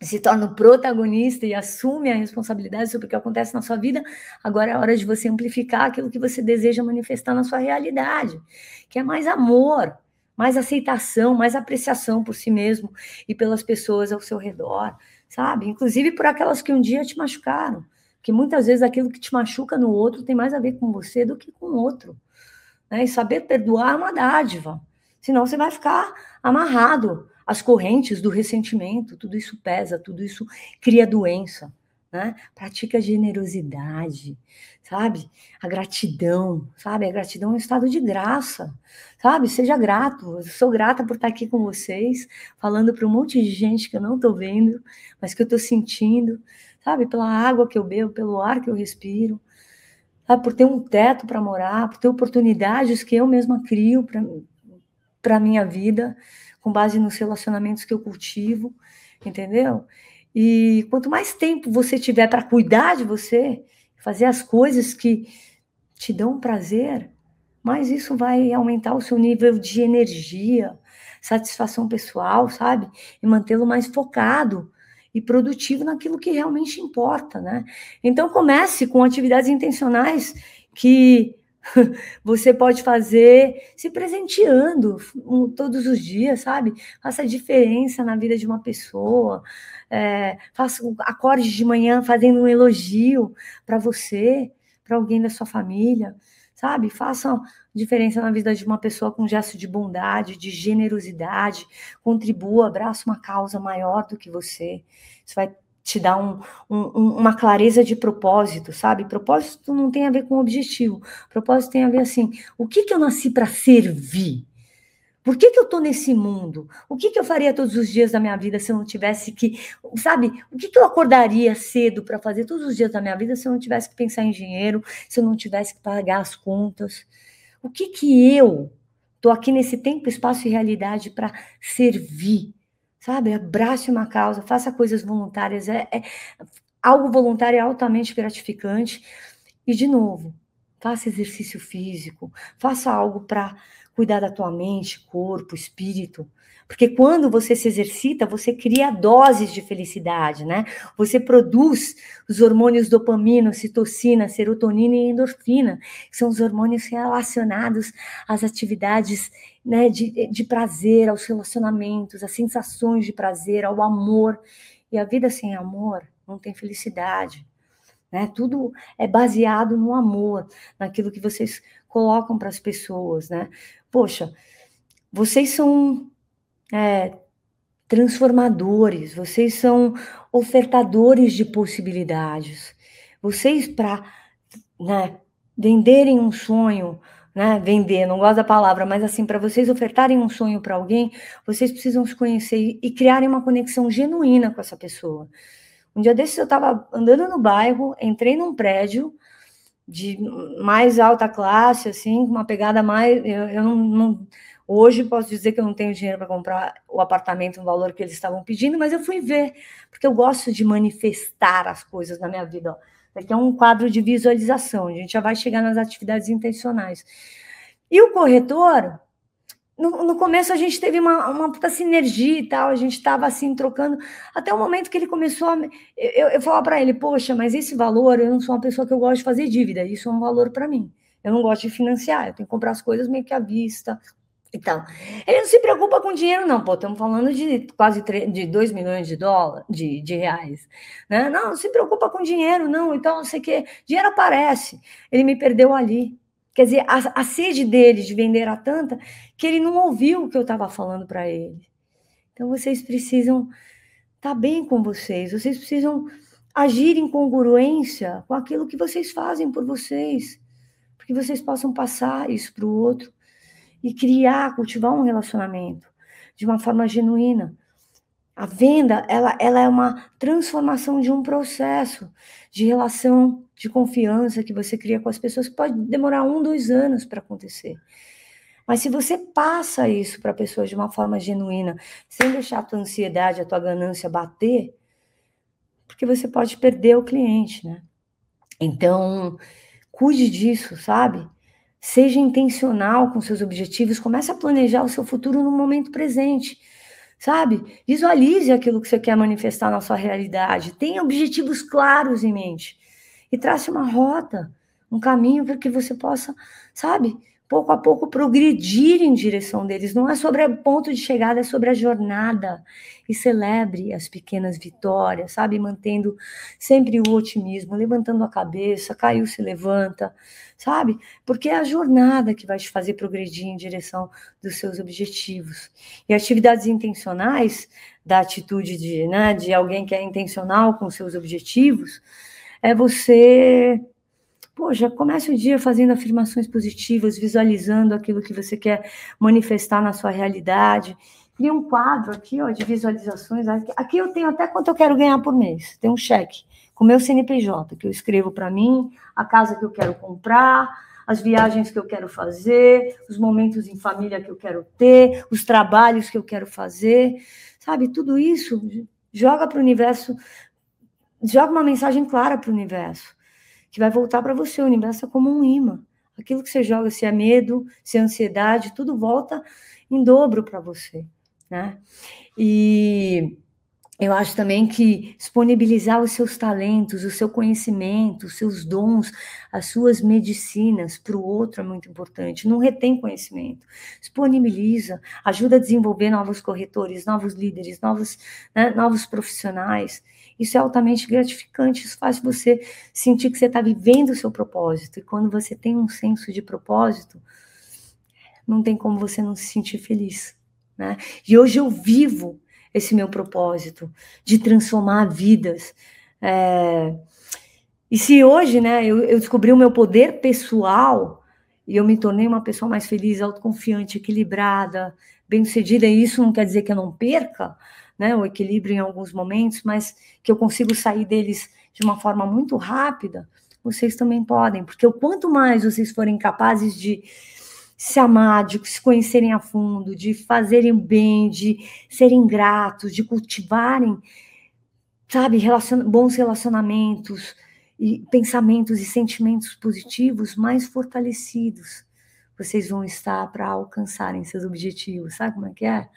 se torna o protagonista e assume a responsabilidade sobre o que acontece na sua vida, agora é hora de você amplificar aquilo que você deseja manifestar na sua realidade, que é mais amor, mais aceitação, mais apreciação por si mesmo e pelas pessoas ao seu redor, sabe? Inclusive por aquelas que um dia te machucaram, que muitas vezes aquilo que te machuca no outro tem mais a ver com você do que com o outro. Né? E saber perdoar é uma dádiva. Senão você vai ficar amarrado às correntes do ressentimento. Tudo isso pesa, tudo isso cria doença. Né? Pratica a generosidade, sabe? A gratidão, sabe? A gratidão é um estado de graça, sabe? Seja grato. Eu sou grata por estar aqui com vocês, falando para um monte de gente que eu não estou vendo, mas que eu estou sentindo, sabe? Pela água que eu bebo, pelo ar que eu respiro, sabe? Por ter um teto para morar, por ter oportunidades que eu mesma crio para a minha vida, com base nos relacionamentos que eu cultivo, entendeu? E quanto mais tempo você tiver para cuidar de você, fazer as coisas que te dão prazer, mais isso vai aumentar o seu nível de energia, satisfação pessoal, sabe? E mantê-lo mais focado e produtivo naquilo que realmente importa, né? Então comece com atividades intencionais que [LAUGHS] você pode fazer se presenteando todos os dias, sabe? Faça diferença na vida de uma pessoa. É, faça acorde de manhã fazendo um elogio para você, para alguém da sua família, sabe? Faça diferença na vida de uma pessoa com gesto de bondade, de generosidade, contribua, abraça uma causa maior do que você. Isso vai te dar um, um, uma clareza de propósito, sabe? Propósito não tem a ver com objetivo. Propósito tem a ver assim: o que, que eu nasci para servir? Por que, que eu estou nesse mundo? O que, que eu faria todos os dias da minha vida se eu não tivesse que, sabe? O que, que eu acordaria cedo para fazer todos os dias da minha vida se eu não tivesse que pensar em dinheiro, se eu não tivesse que pagar as contas? O que que eu estou aqui nesse tempo, espaço e realidade para servir? Sabe? Abrace uma causa, faça coisas voluntárias. É, é, algo voluntário é altamente gratificante. E, de novo, faça exercício físico, faça algo para cuidar da tua mente, corpo, espírito. Porque quando você se exercita, você cria doses de felicidade, né? Você produz os hormônios dopamina, citocina, serotonina e endorfina, que são os hormônios relacionados às atividades né, de, de prazer, aos relacionamentos, às sensações de prazer, ao amor. E a vida sem amor não tem felicidade. Né? Tudo é baseado no amor, naquilo que vocês colocam para as pessoas, né? Poxa, vocês são é, transformadores, vocês são ofertadores de possibilidades. Vocês, para né, venderem um sonho, né, vender, não gosto da palavra, mas assim, para vocês ofertarem um sonho para alguém, vocês precisam se conhecer e criarem uma conexão genuína com essa pessoa. Um dia desses eu estava andando no bairro, entrei num prédio de mais alta classe, assim, uma pegada mais. Eu, eu não, não, Hoje posso dizer que eu não tenho dinheiro para comprar o apartamento no valor que eles estavam pedindo, mas eu fui ver, porque eu gosto de manifestar as coisas na minha vida. Aqui é um quadro de visualização, a gente já vai chegar nas atividades intencionais. E o corretor, no, no, começo a gente teve uma, uma puta sinergia e tal, a gente estava assim trocando, até o momento que ele começou a. Eu, eu falava para ele, poxa, mas esse valor, eu não sou uma pessoa que eu gosto de fazer dívida, isso é um valor para mim. Eu não gosto de financiar, eu tenho que comprar as coisas meio que à vista. Então, ele não se preocupa com dinheiro, não, pô, estamos falando de quase 3, de 2 milhões de dólares, de, de reais. Né? Não, não se preocupa com dinheiro, não. Então, não sei o que. Dinheiro aparece. Ele me perdeu ali. Quer dizer, a, a sede dele de vender era tanta que ele não ouviu o que eu estava falando para ele. Então, vocês precisam estar tá bem com vocês, vocês precisam agir em congruência com aquilo que vocês fazem por vocês, para que vocês possam passar isso para o outro e criar, cultivar um relacionamento de uma forma genuína. A venda, ela, ela é uma transformação de um processo de relação de confiança que você cria com as pessoas, que pode demorar um, dois anos para acontecer. Mas se você passa isso para a pessoa de uma forma genuína, sem deixar a tua ansiedade, a tua ganância bater, porque você pode perder o cliente, né? Então, cuide disso, sabe? Seja intencional com seus objetivos, comece a planejar o seu futuro no momento presente sabe? Visualize aquilo que você quer manifestar na sua realidade. Tenha objetivos claros em mente e trace uma rota, um caminho para que você possa, sabe, pouco a pouco progredir em direção deles. Não é sobre o ponto de chegada, é sobre a jornada. E celebre as pequenas vitórias, sabe? Mantendo sempre o otimismo, levantando a cabeça, caiu, se levanta, sabe? Porque é a jornada que vai te fazer progredir em direção dos seus objetivos. E atividades intencionais, da atitude de, né, de alguém que é intencional com seus objetivos, é você Poxa, comece o dia fazendo afirmações positivas, visualizando aquilo que você quer manifestar na sua realidade. Cria um quadro aqui, ó, de visualizações. Aqui eu tenho até quanto eu quero ganhar por mês. Tem um cheque com meu CNPJ que eu escrevo para mim, a casa que eu quero comprar, as viagens que eu quero fazer, os momentos em família que eu quero ter, os trabalhos que eu quero fazer, sabe? Tudo isso joga para o universo, joga uma mensagem clara para o universo que vai voltar para você. O universo é como um imã. Aquilo que você joga, se é medo, se é ansiedade, tudo volta em dobro para você, né? E eu acho também que disponibilizar os seus talentos, o seu conhecimento, os seus dons, as suas medicinas para o outro é muito importante. Não retém conhecimento, disponibiliza, ajuda a desenvolver novos corretores, novos líderes, novos, né, novos profissionais. Isso é altamente gratificante, isso faz você sentir que você está vivendo o seu propósito. E quando você tem um senso de propósito, não tem como você não se sentir feliz. Né? E hoje eu vivo esse meu propósito de transformar vidas. É... E se hoje né, eu, eu descobri o meu poder pessoal e eu me tornei uma pessoa mais feliz, autoconfiante, equilibrada, bem-sucedida, e isso não quer dizer que eu não perca, né, o equilíbrio em alguns momentos, mas que eu consigo sair deles de uma forma muito rápida, vocês também podem, porque o quanto mais vocês forem capazes de se amar, de se conhecerem a fundo, de fazerem bem, de serem gratos, de cultivarem, sabe, bons relacionamentos e pensamentos e sentimentos positivos mais fortalecidos, vocês vão estar para alcançarem seus objetivos. Sabe como é que é?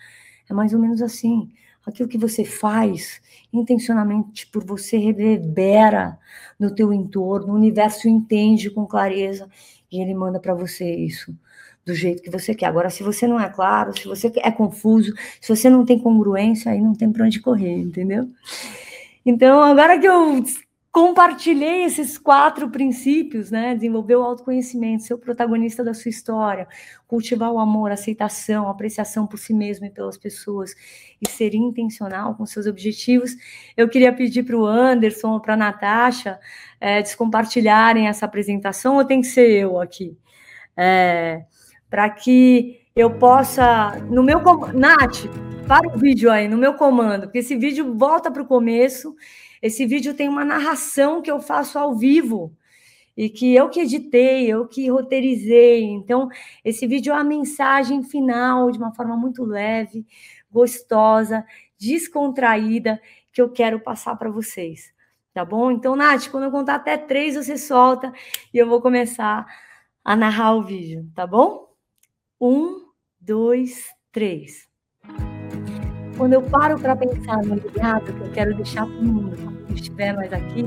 É mais ou menos assim aquilo que você faz intencionalmente por você reverbera no teu entorno, o universo entende com clareza e ele manda para você isso do jeito que você quer. Agora, se você não é claro, se você é confuso, se você não tem congruência, aí não tem para onde correr, entendeu? Então, agora que eu compartilhei esses quatro princípios, né? Desenvolver o autoconhecimento, ser o protagonista da sua história, cultivar o amor, a aceitação, a apreciação por si mesmo e pelas pessoas e ser intencional com seus objetivos. Eu queria pedir para o Anderson ou para a Natasha é, descompartilharem essa apresentação, ou tem que ser eu aqui? É, para que eu possa, no meu Nath, para o vídeo aí, no meu comando, porque esse vídeo volta para o começo Esse vídeo tem uma narração que eu faço ao vivo e que eu que editei, eu que roteirizei. Então, esse vídeo é a mensagem final de uma forma muito leve, gostosa, descontraída que eu quero passar para vocês. Tá bom? Então, Nath, quando eu contar até três, você solta e eu vou começar a narrar o vídeo, tá bom? Um, dois, três. Quando eu paro para pensar no legado que eu quero deixar para o mundo, quando estiver mais aqui,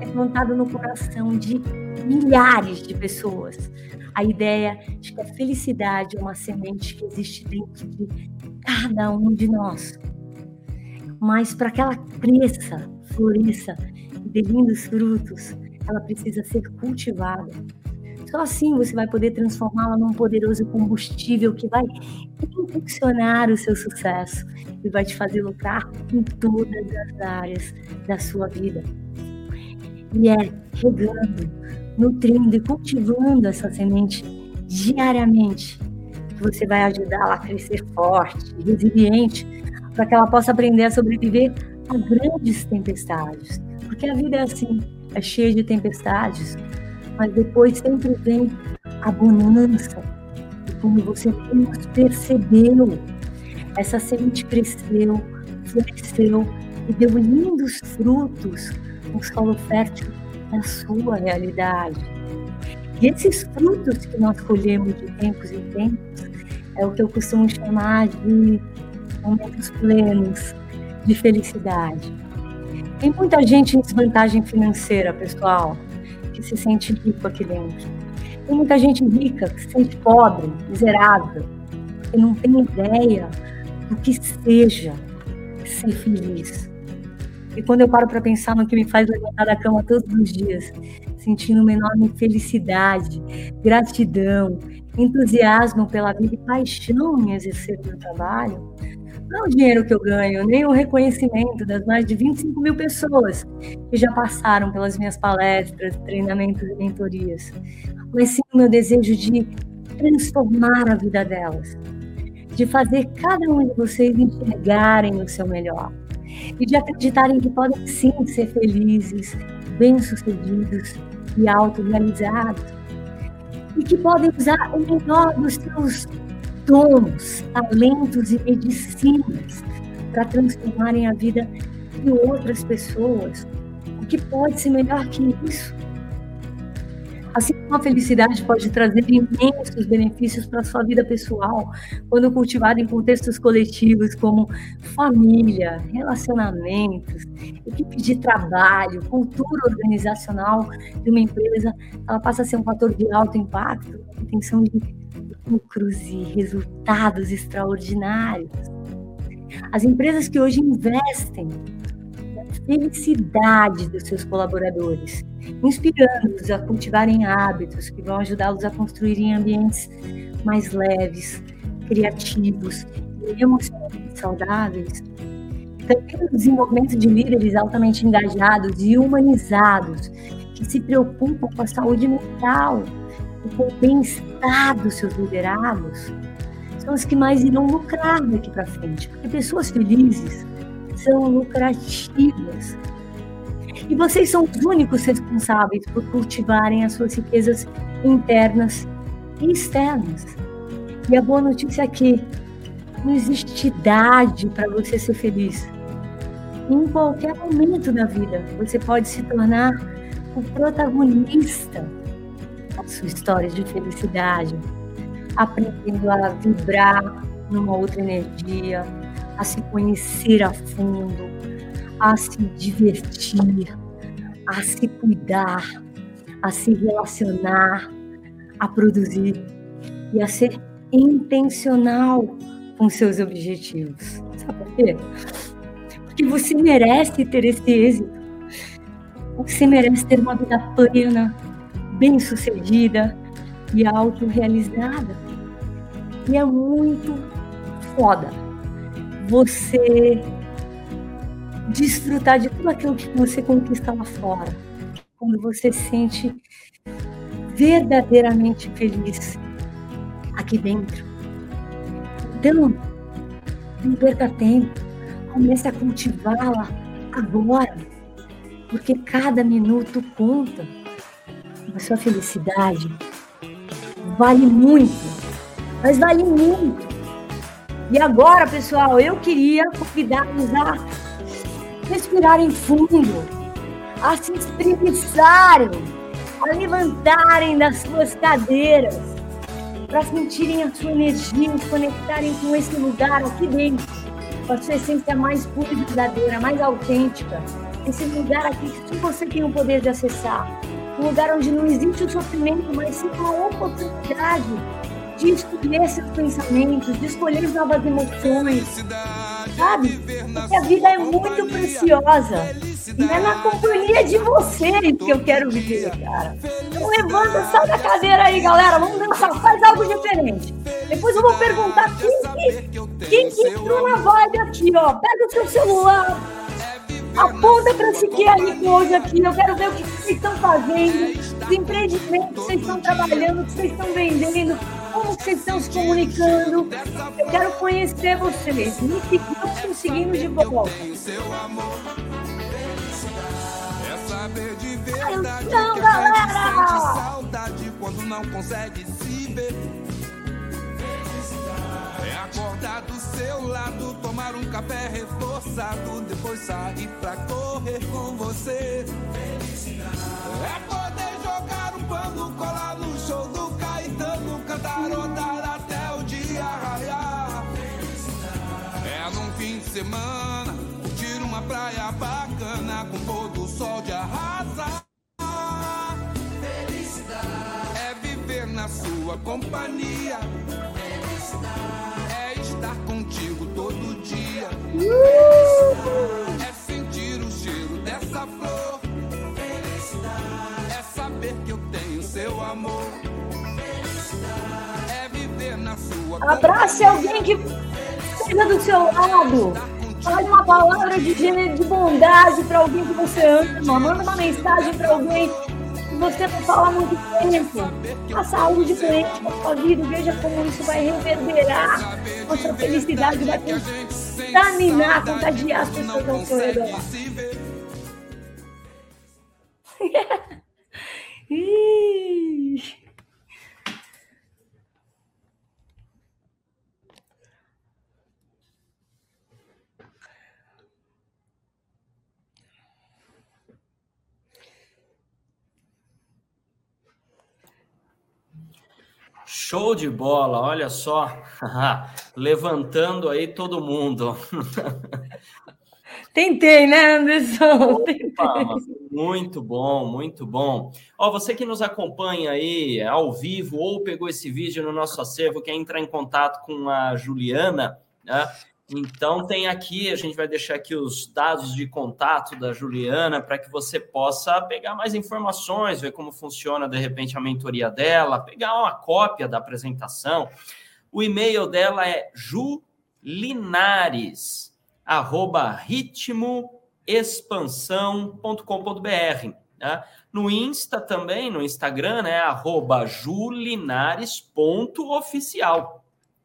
ter plantado no coração de milhares de pessoas a ideia de que a felicidade é uma semente que existe dentro de cada um de nós. Mas para que ela cresça, floresça e dê lindos frutos, ela precisa ser cultivada. Só assim você vai poder transformá-la num poderoso combustível que vai impulsionar o seu sucesso e vai te fazer lucrar em todas as áreas da sua vida. E é regando, nutrindo e cultivando essa semente diariamente que você vai ajudá-la a crescer forte, resiliente, para que ela possa aprender a sobreviver a grandes tempestades. Porque a vida é assim, é cheia de tempestades, mas depois sempre vem a bonança. Quando você percebeu, essa semente cresceu, floresceu e deu lindos frutos no solo fértil da sua realidade. E esses frutos que nós colhemos de tempos em tempos é o que eu costumo chamar de momentos plenos de felicidade. Tem muita gente em desvantagem financeira, pessoal que se sente rico aqui dentro. Tem muita gente rica que se sente pobre, miserável, que não tem ideia do que seja ser feliz. E quando eu paro para pensar no que me faz levantar da cama todos os dias, sentindo uma enorme felicidade, gratidão, entusiasmo pela vida e paixão em exercer o meu trabalho, não é o dinheiro que eu ganho, nem o reconhecimento das mais de 25 mil pessoas que já passaram pelas minhas palestras, treinamentos e mentorias, mas sim o meu desejo de transformar a vida delas, de fazer cada um de vocês enxergarem o seu melhor e de acreditarem que podem sim ser felizes, bem-sucedidos e autorrealizados e que podem usar o melhor dos seus dons, talentos e medicinas para transformarem a vida de outras pessoas. Que pode ser melhor que isso? Assim como a felicidade pode trazer imensos benefícios para a sua vida pessoal, quando cultivada em contextos coletivos como família, relacionamentos, equipe de trabalho, cultura organizacional de uma empresa, ela passa a ser um fator de alto impacto, intenção de lucros e resultados extraordinários. As empresas que hoje investem felicidade dos seus colaboradores, inspirando-os a cultivarem hábitos que vão ajudá-los a construírem ambientes mais leves, criativos e emocionalmente saudáveis. Também o desenvolvimento de líderes altamente engajados e humanizados, que se preocupam com a saúde mental com o bem-estar dos seus liderados, são os que mais irão lucrar daqui para frente. Porque pessoas felizes são lucrativas. E vocês são os únicos responsáveis por cultivarem as suas riquezas internas e externas. E a boa notícia é que não existe idade para você ser feliz. Em qualquer momento da vida, você pode se tornar o protagonista sua história de felicidade, aprendendo a vibrar numa outra energia, a se conhecer a fundo, a se divertir, a se cuidar, a se relacionar, a produzir e a ser intencional com seus objetivos. Sabe por quê? Porque você merece ter esse êxito. Você merece ter uma vida plena, bem-sucedida e autorrealizada. E é muito foda você desfrutar de tudo aquilo que você conquista lá fora. Quando você se sente verdadeiramente feliz aqui dentro. Então, não perca tempo. Comece a cultivá-la agora. porque cada minuto conta. A sua felicidade vale muito, mas vale muito. E agora, pessoal, eu queria convidar-vos a respirarem fundo, a se espreguiçarem, a levantarem das suas cadeiras, para sentirem a sua energia, se conectarem com esse lugar aqui dentro, com a sua essência mais pura e verdadeira, mais autêntica. Esse lugar aqui que você tem o poder de acessar. Um lugar onde não existe o sofrimento, mas sim uma oportunidade de escolher seus pensamentos, de escolher novas emoções, sabe? Porque a vida é muito preciosa. E é na companhia de vocês que eu quero viver, cara. Então levanta, sai da cadeira aí, galera. Vamos dançar, faz algo diferente. Depois eu vou perguntar quem que, quem que entrou na vibe aqui, ó. Pega o seu celular, aponta para esse QR Code aqui. Eu quero ver o que vocês estão fazendo, os empreendimentos que vocês estão trabalhando, o que vocês estão vendendo como vocês estão se comunicando. Eu quero conhecer vocês. Me sigam seguindo de volta. Então, galera! Saudade quando não consegue se ver. É acordar do seu lado, tomar um café reforçado, depois sair pra correr com você. É poder jogar um pano, colar no show do Caetano, cantarotar até o dia raiar. É num fim de semana, curtir uma praia bacana com pôr do sol de arrasar. É viver na sua companhia. É estar todo dia. É sentir o cheiro dessa flor. É saber que eu tenho seu amor. É viver na sua Abrace alguém que esteja do seu lado. Fale uma palavra de, de bondade para alguém que você ama. Manda uma mensagem para alguém você não fala muito tempo. A saúde diferente da sua vida, veja como isso vai reverberar. Nossa felicidade vai contaminar, contagiar as pessoas ao seu redor. [LAUGHS] Show de bola, olha só, [LAUGHS] levantando aí todo mundo. [LAUGHS] Tentei, né, Anderson? Opa, muito bom, muito bom. Ó, você que nos acompanha aí ao vivo ou pegou esse vídeo no nosso acervo, quer entrar em contato com a Juliana, né? Então, tem aqui, a gente vai deixar aqui os dados de contato da Juliana para que você possa pegar mais informações, ver como funciona, de repente, a mentoria dela, pegar uma cópia da apresentação. O e-mail dela é julinares, arroba ritmoexpansão.com.br. Né? No Insta também, no Instagram, né, julinares.oficial.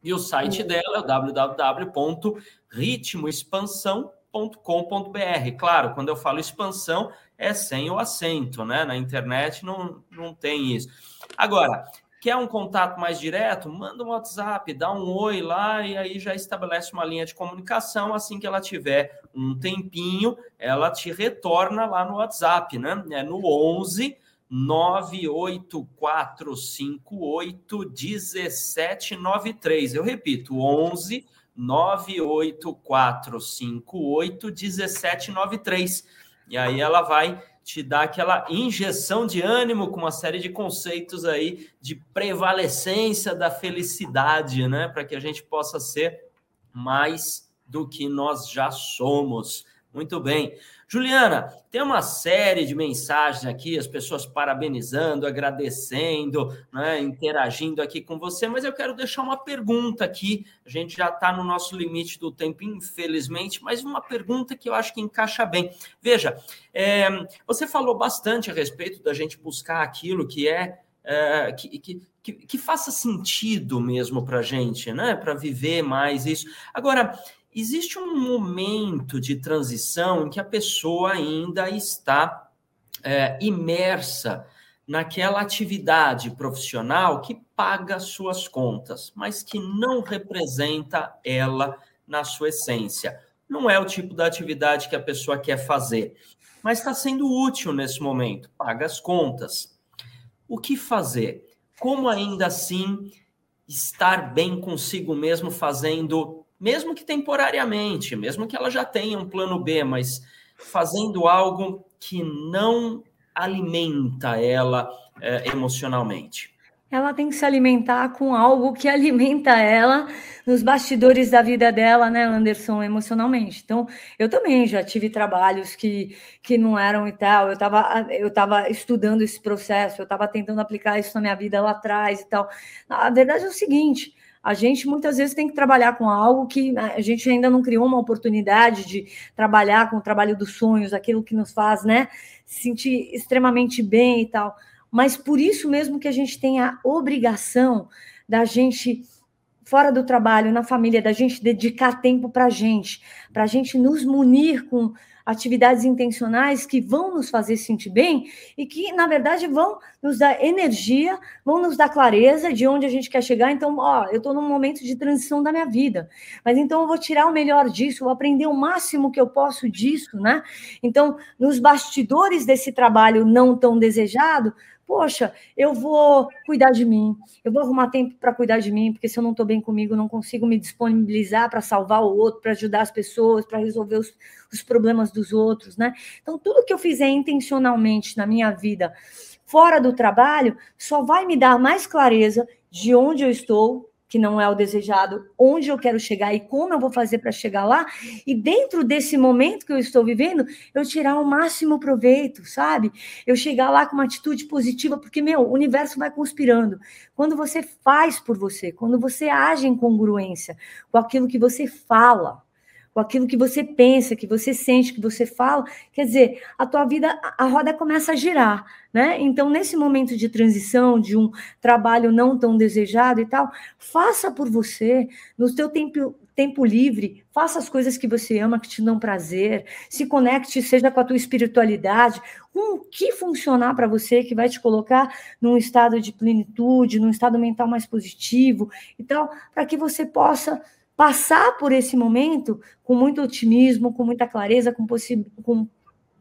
E o site dela é o www.ritmoexpansão.com.br. Claro, quando eu falo expansão, é sem o acento, né? Na internet não, não tem isso. Agora, quer um contato mais direto? Manda um WhatsApp, dá um oi lá e aí já estabelece uma linha de comunicação. Assim que ela tiver um tempinho, ela te retorna lá no WhatsApp, né? É no 11 98458 1793. Eu repito, 11 98458 1793. E aí ela vai te dar aquela injeção de ânimo com uma série de conceitos aí de prevalecência da felicidade, né? Para que a gente possa ser mais do que nós já somos. Muito bem. Juliana, tem uma série de mensagens aqui, as pessoas parabenizando, agradecendo, né, interagindo aqui com você, mas eu quero deixar uma pergunta aqui. A gente já está no nosso limite do tempo, infelizmente, mas uma pergunta que eu acho que encaixa bem. Veja, é, você falou bastante a respeito da gente buscar aquilo que é. é que, que, que, que faça sentido mesmo para a gente, né? Para viver mais isso. Agora, existe um momento de transição em que a pessoa ainda está é, imersa naquela atividade profissional que paga suas contas, mas que não representa ela na sua essência. Não é o tipo da atividade que a pessoa quer fazer, mas está sendo útil nesse momento, paga as contas. O que fazer? Como ainda assim estar bem consigo mesmo fazendo, mesmo que temporariamente, mesmo que ela já tenha um plano B, mas fazendo algo que não alimenta ela é, emocionalmente? Ela tem que se alimentar com algo que alimenta ela nos bastidores da vida dela, né, Anderson, emocionalmente. Então, eu também já tive trabalhos que, que não eram e tal. Eu estava eu tava estudando esse processo, eu estava tentando aplicar isso na minha vida lá atrás e tal. A verdade é o seguinte: a gente muitas vezes tem que trabalhar com algo que né, a gente ainda não criou uma oportunidade de trabalhar com o trabalho dos sonhos, aquilo que nos faz, né, se sentir extremamente bem e tal. Mas por isso mesmo que a gente tem a obrigação da gente fora do trabalho, na família, da gente dedicar tempo para a gente, para a gente nos munir com atividades intencionais que vão nos fazer sentir bem e que, na verdade, vão nos dar energia, vão nos dar clareza de onde a gente quer chegar. Então, ó, eu estou num momento de transição da minha vida, mas então eu vou tirar o melhor disso, vou aprender o máximo que eu posso disso, né? Então, nos bastidores desse trabalho não tão desejado, Poxa, eu vou cuidar de mim, eu vou arrumar tempo para cuidar de mim, porque se eu não estou bem comigo, não consigo me disponibilizar para salvar o outro, para ajudar as pessoas, para resolver os, os problemas dos outros, né? Então, tudo que eu fizer intencionalmente na minha vida, fora do trabalho, só vai me dar mais clareza de onde eu estou, que não é o desejado, onde eu quero chegar e como eu vou fazer para chegar lá, e dentro desse momento que eu estou vivendo, eu tirar o máximo proveito, sabe? Eu chegar lá com uma atitude positiva, porque, meu, o universo vai conspirando. Quando você faz por você, quando você age em congruência com aquilo que você fala, com aquilo que você pensa, que você sente, que você fala, quer dizer, a tua vida, a roda começa a girar, né? Então, nesse momento de transição, de um trabalho não tão desejado e tal, faça por você, no teu tempo, tempo livre, faça as coisas que você ama, que te dão prazer, se conecte, seja com a tua espiritualidade, com o que funcionar para você, que vai te colocar num estado de plenitude, num estado mental mais positivo e tal, para que você possa passar por esse momento com muito otimismo, com muita clareza, com, com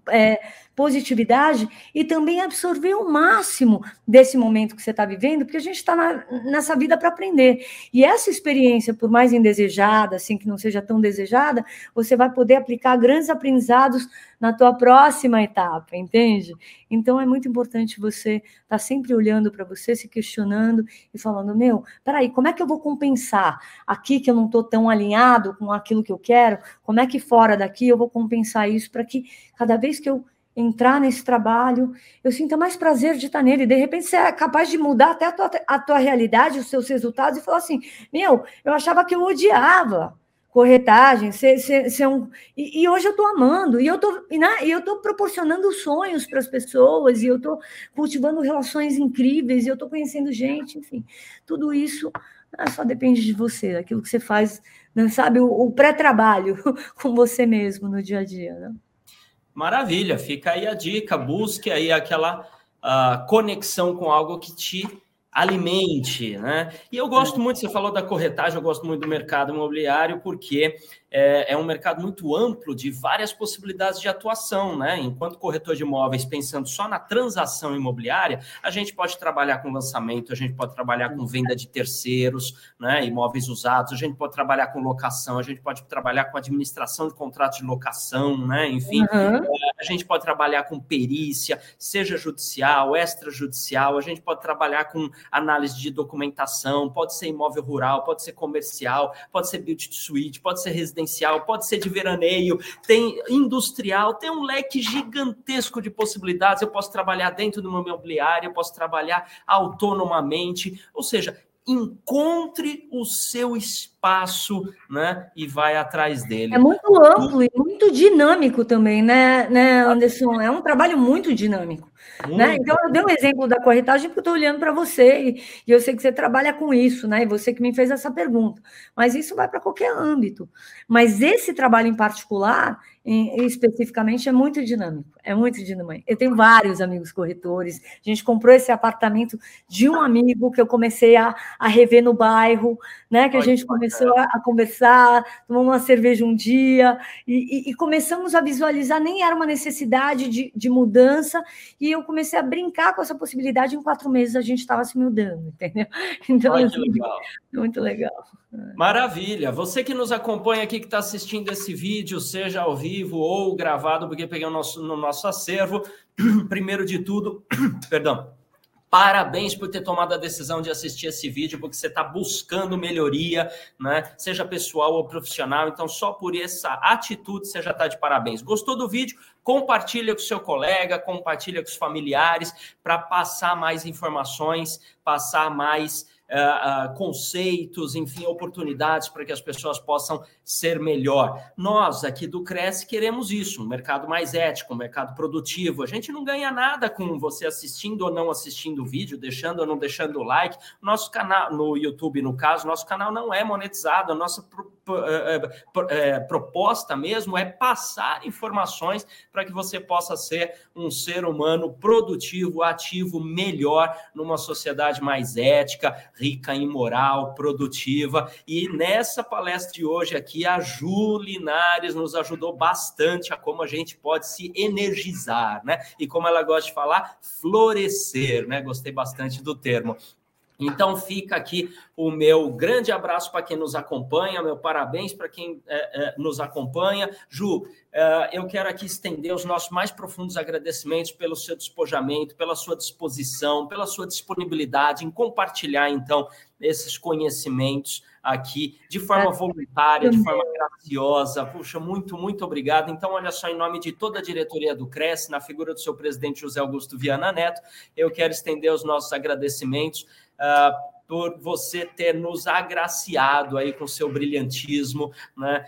é, positividade e também absorver o máximo desse momento que você está vivendo, porque a gente está nessa vida para aprender. E essa experiência, por mais indesejada, assim que não seja tão desejada, você vai poder aplicar grandes aprendizados na tua próxima etapa, entende? Então é muito importante você estar tá sempre olhando para você, se questionando e falando: meu, peraí, como é que eu vou compensar aqui que eu não estou tão alinhado com aquilo que eu quero? Como é que fora daqui eu vou compensar isso para que cada vez que eu entrar nesse trabalho, eu sinto mais prazer de estar nele. De repente, você é capaz de mudar até a tua, a tua realidade, os seus resultados, e falar assim: meu, eu achava que eu odiava corretagem, ser, ser, ser um. E, e, hoje eu estou amando, e eu estou né, eu proporcionando sonhos para as pessoas, e eu estou cultivando relações incríveis, e eu estou conhecendo gente, enfim, tudo isso né, só depende de você, daquilo que você faz, né, sabe, o, o pré-trabalho [LAUGHS] com você mesmo no dia a dia. Né? Maravilha, fica aí a dica, busque aí aquela uh, conexão com algo que te alimente, né? E eu gosto muito, você falou da corretagem, eu gosto muito do mercado imobiliário, porque é, é, um mercado muito amplo de várias possibilidades de atuação, né? Enquanto corretor de imóveis, pensando só na transação imobiliária, a gente pode trabalhar com lançamento, a gente pode trabalhar com venda de terceiros, né? Imóveis usados, a gente pode trabalhar com locação, a gente pode trabalhar com administração de contratos de locação, né? Enfim, uhum. a gente pode trabalhar com perícia, seja judicial, extrajudicial, a gente pode trabalhar com análise de documentação, pode ser imóvel rural, pode ser comercial, pode ser build to suite, pode ser residencial residencial, pode ser de veraneio, tem industrial, tem um leque gigantesco de possibilidades. Eu posso trabalhar dentro do meu imobiliário, eu posso trabalhar autonomamente, ou seja, encontre o seu espaço, né, e vai atrás dele. É muito amplo e muito dinâmico também, né, né, Anderson? É um trabalho muito dinâmico. Né? Então, eu dei um exemplo da corretagem porque eu estou olhando para você e, e, eu sei que você trabalha com isso, né? E você que me fez essa pergunta. Mas isso vai para qualquer âmbito. Mas esse trabalho em particular, em, especificamente, é muito dinâmico. É muito dinâmico. Eu tenho vários amigos corretores. A gente comprou esse apartamento de um amigo que eu comecei a, a rever no bairro, né? Que a gente começou a, a conversar, tomamos uma cerveja um dia e, e, e, começamos a visualizar. Nem era uma necessidade de, de mudança e eu comecei a brincar com essa possibilidade. Em quatro meses a gente estava se mudando, entendeu? [LAUGHS] Então, Olha, assim, legal. muito legal. Maravilha. Você que nos acompanha aqui, que está assistindo esse vídeo, seja ao vivo ou gravado, porque peguei o nosso, no nosso acervo, [CLEARS THROAT] primeiro de tudo, [CLEARS THROAT] perdão, Parabéns por ter tomado a decisão de assistir esse vídeo, porque você está buscando melhoria, né? Seja pessoal ou profissional. Então, só por essa atitude você já está de parabéns. Gostou do vídeo? Compartilha com seu colega, compartilha com os familiares para passar mais informações, passar mais uh, uh, conceitos, enfim, oportunidades para que as pessoas possam ser melhor. Nós aqui do Cresce queremos isso, um mercado mais ético, um mercado produtivo. A gente não ganha nada com você assistindo ou não assistindo o vídeo, deixando ou não deixando o like. Nosso canal, no YouTube, no caso, nosso canal não é monetizado, a nossa é, proposta mesmo é passar informações para que você possa ser um ser humano produtivo, ativo, melhor numa sociedade mais ética, rica em moral, produtiva. E nessa palestra de hoje aqui, a Ju Linares nos ajudou bastante a como a gente pode se energizar, né? E como ela gosta de falar, florescer, né? Gostei bastante do termo. Então fica aqui o meu grande abraço para quem nos acompanha, meu parabéns para quem é, é, nos acompanha. Ju, é, eu quero aqui estender os nossos mais profundos agradecimentos pelo seu despojamento, pela sua disposição, pela sua disponibilidade em compartilhar, então, esses conhecimentos aqui de forma voluntária, de forma graciosa. Puxa, muito, muito obrigado. Então, olha só, em nome de toda a diretoria do Cresce, na figura do seu presidente José Augusto Viana Neto, eu quero estender os nossos agradecimentos uh, por você ter nos agraciado aí com seu brilhantismo né,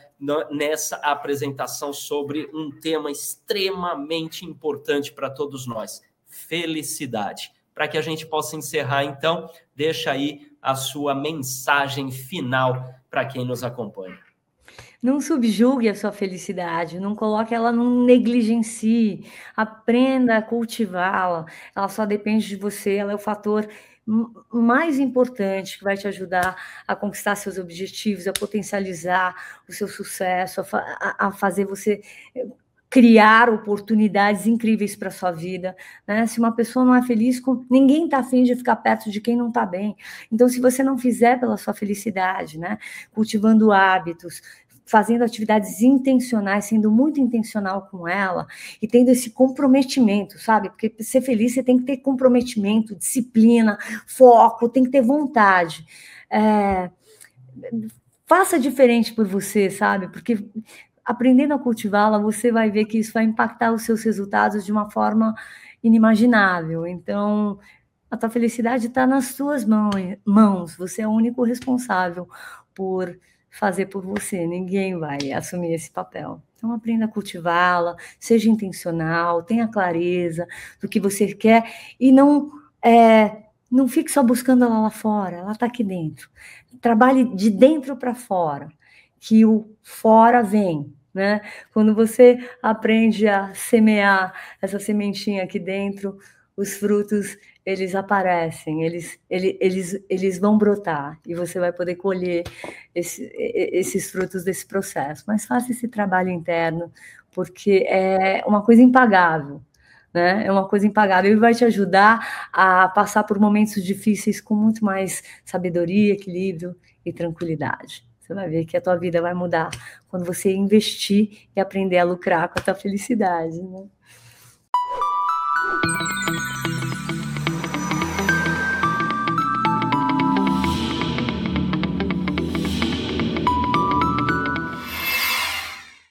nessa apresentação sobre um tema extremamente importante para todos nós: felicidade. Para que a gente possa encerrar, então, deixa aí a sua mensagem final para quem nos acompanha. Não subjugue a sua felicidade, não coloque ela, não negligencie, aprenda a cultivá-la. Ela só depende de você, ela é o fator mais importante que vai te ajudar a conquistar seus objetivos, a potencializar o seu sucesso, a, a fazer você eh, criar oportunidades incríveis para sua vida, né? Se uma pessoa não é feliz, com ninguém está afim de ficar perto de quem não está bem. Então, se você não fizer pela sua felicidade, né? Cultivando hábitos, fazendo atividades intencionais, sendo muito intencional com ela e tendo esse comprometimento, sabe? Porque ser feliz você tem que ter comprometimento, disciplina, foco, tem que ter vontade. É, faça diferente por você, sabe? Porque aprendendo a cultivá-la, você vai ver que isso vai impactar os seus resultados de uma forma inimaginável. Então, a tua felicidade está nas tuas mãos. Você é o único responsável por fazer por você, ninguém vai assumir esse papel. Então aprenda a cultivá-la, seja intencional, tenha clareza do que você quer e não é, não fique só buscando ela lá fora, ela está aqui dentro. Trabalhe de dentro para fora, que o fora vem. Né? Quando você aprende a semear essa sementinha aqui dentro, os frutos eles aparecem, eles, eles, eles, vão brotar e você vai poder colher esse, esses frutos desse processo. Mas faça esse trabalho interno, porque é uma coisa impagável. Né? É uma coisa impagável e vai te ajudar a passar por momentos difíceis com muito mais sabedoria, equilíbrio e tranquilidade. Você vai ver que a tua vida vai mudar quando você investir e aprender a lucrar com a tua felicidade. Né?